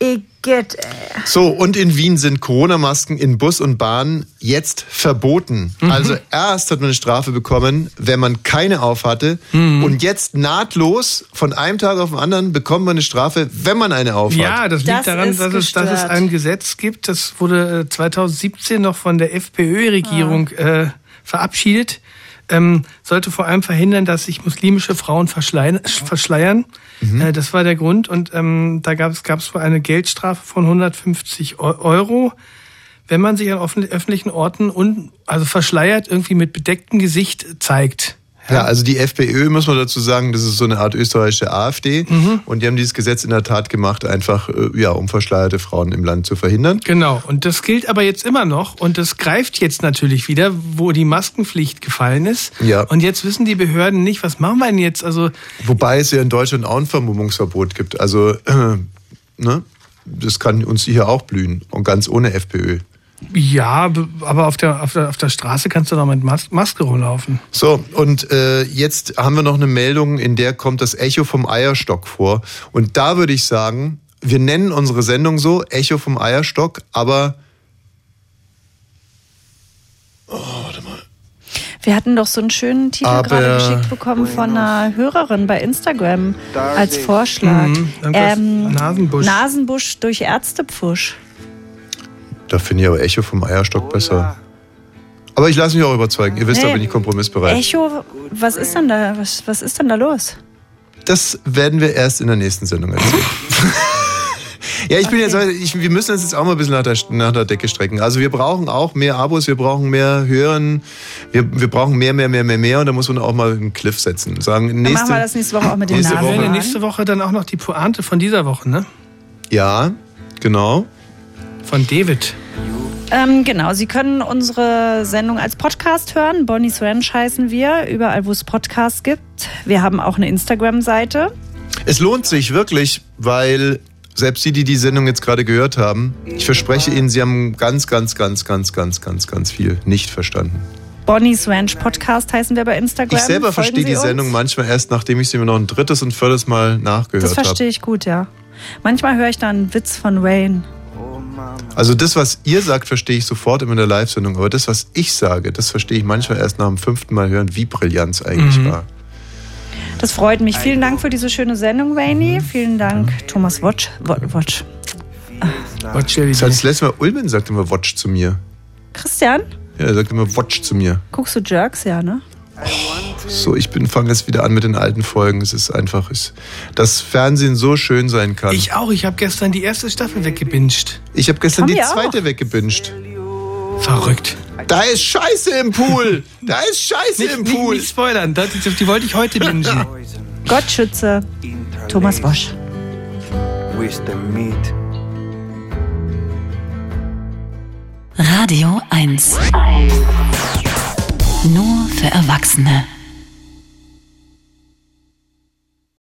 Igitt, ey.
So, und in Wien sind Corona-Masken in Bus und Bahn jetzt verboten.
Mhm.
Also erst hat man eine Strafe bekommen, wenn man keine aufhatte.
Mhm.
Und jetzt nahtlos von einem Tag auf den anderen bekommt man eine Strafe, wenn man eine aufhat.
Ja, das liegt daran, dass, es, dass es ein Gesetz gibt, das wurde äh, 2017 noch von der FPÖ-Regierung
Ah.
äh, verabschiedet. Ähm, sollte vor allem verhindern, dass sich muslimische Frauen verschleiern. verschleiern.
Mhm.
Äh, das war der Grund. Und ähm, da gab es eine Geldstrafe von 150 Eu- Euro, wenn man sich an öffentlichen Orten und also verschleiert irgendwie mit bedecktem Gesicht zeigt.
Ja, also die FPÖ, muss man dazu sagen, das ist so eine Art österreichische AfD.
Mhm.
Und die haben dieses Gesetz in der Tat gemacht, einfach, äh, ja, um verschleierte Frauen im Land zu verhindern.
Genau, und das gilt aber jetzt immer noch und das greift jetzt natürlich wieder, wo die Maskenpflicht gefallen ist.
Ja.
Und jetzt wissen die Behörden nicht, was machen wir denn jetzt? Also
Wobei es ja in Deutschland auch ein Vermummungsverbot gibt. Also, äh, ne? Das kann uns hier auch blühen. Und ganz ohne FPÖ.
Ja, aber auf der, auf der, auf der Straße kannst du doch mit Mas Maske rumlaufen.
So, und äh, jetzt haben wir noch eine Meldung, in der kommt das Echo vom Eierstock vor. Und da würde ich sagen, wir nennen unsere Sendung so, Echo vom Eierstock, aber
Wir hatten doch so einen schönen Titel
Aber-
gerade geschickt bekommen von einer Hörerin bei Instagram als Vorschlag.
Mhm,
ähm,
Nasenbusch.
Nasenbusch durch Ärztepfusch.
Da finde ich aber Echo vom Eierstock besser. Aber ich lasse mich auch überzeugen. Ihr wisst, da bin ich kompromissbereit.
Echo, was ist denn da? Was, was ist denn da los?
Das werden wir erst in der nächsten Sendung erzählen. ja, ich bin jetzt, ich, wir müssen uns jetzt auch mal ein bisschen nach der, nach der Decke strecken. Also wir brauchen auch mehr Abos, wir brauchen mehr Hören, wir, wir brauchen mehr, mehr, mehr, mehr, mehr und da muss man auch mal einen Cliff setzen. Sagen,
Dann
nächste,
machen wir das nächste Woche auch mit den
nächste
Wir werden ja nächste Woche dann auch noch die Pointe von dieser Woche, ne?
Ja, genau.
Von David.
Ähm, genau, Sie können unsere Sendung als Podcast hören. Bonnie's Ranch heißen wir, überall wo es Podcasts gibt. Wir haben auch eine Instagram-Seite.
Es lohnt sich wirklich, weil selbst die, die die Sendung jetzt gerade gehört haben, ich verspreche Ihnen, Sie haben ganz, ganz, ganz, ganz, ganz, ganz, ganz viel nicht verstanden.
Bonnie's Ranch Podcast heißen wir bei Instagram.
Ich selber
Folgen
verstehe
Sie
die
uns.
Sendung manchmal erst, nachdem ich sie mir noch ein drittes und viertes Mal nachgehört
Das
habe.
verstehe ich gut, ja. Manchmal höre ich da einen Witz von Wayne.
Also das, was ihr sagt, verstehe ich sofort immer in der Live-Sendung. Aber das, was ich sage, das verstehe ich manchmal erst nach dem fünften Mal hören, wie brillant es eigentlich
Mhm.
war.
Das freut mich. Vielen Dank für diese schöne Sendung, Wayne. Vielen Dank, Thomas Wotsch. Wo- Wotsch.
Das hat das letzte Mal Ulmen sagt immer Watch zu mir.
Christian?
Ja, er sagt immer Watch zu mir.
Guckst du Jerks, ja, ne?
So, ich bin fange jetzt wieder an mit den alten Folgen. Es ist einfach, es, dass Fernsehen so schön sein kann.
Ich auch. Ich habe gestern die erste Staffel weggebinged.
Ich habe gestern
Haben
die
auch.
zweite weggebinged.
Verrückt.
Da ist Scheiße im Pool. Da ist Scheiße
Nicht,
im
nicht,
Pool.
nicht spoilern. Das, die, die wollte ich heute bingen.
Gott schütze Thomas
meat.
Radio 1. Nur für Erwachsene.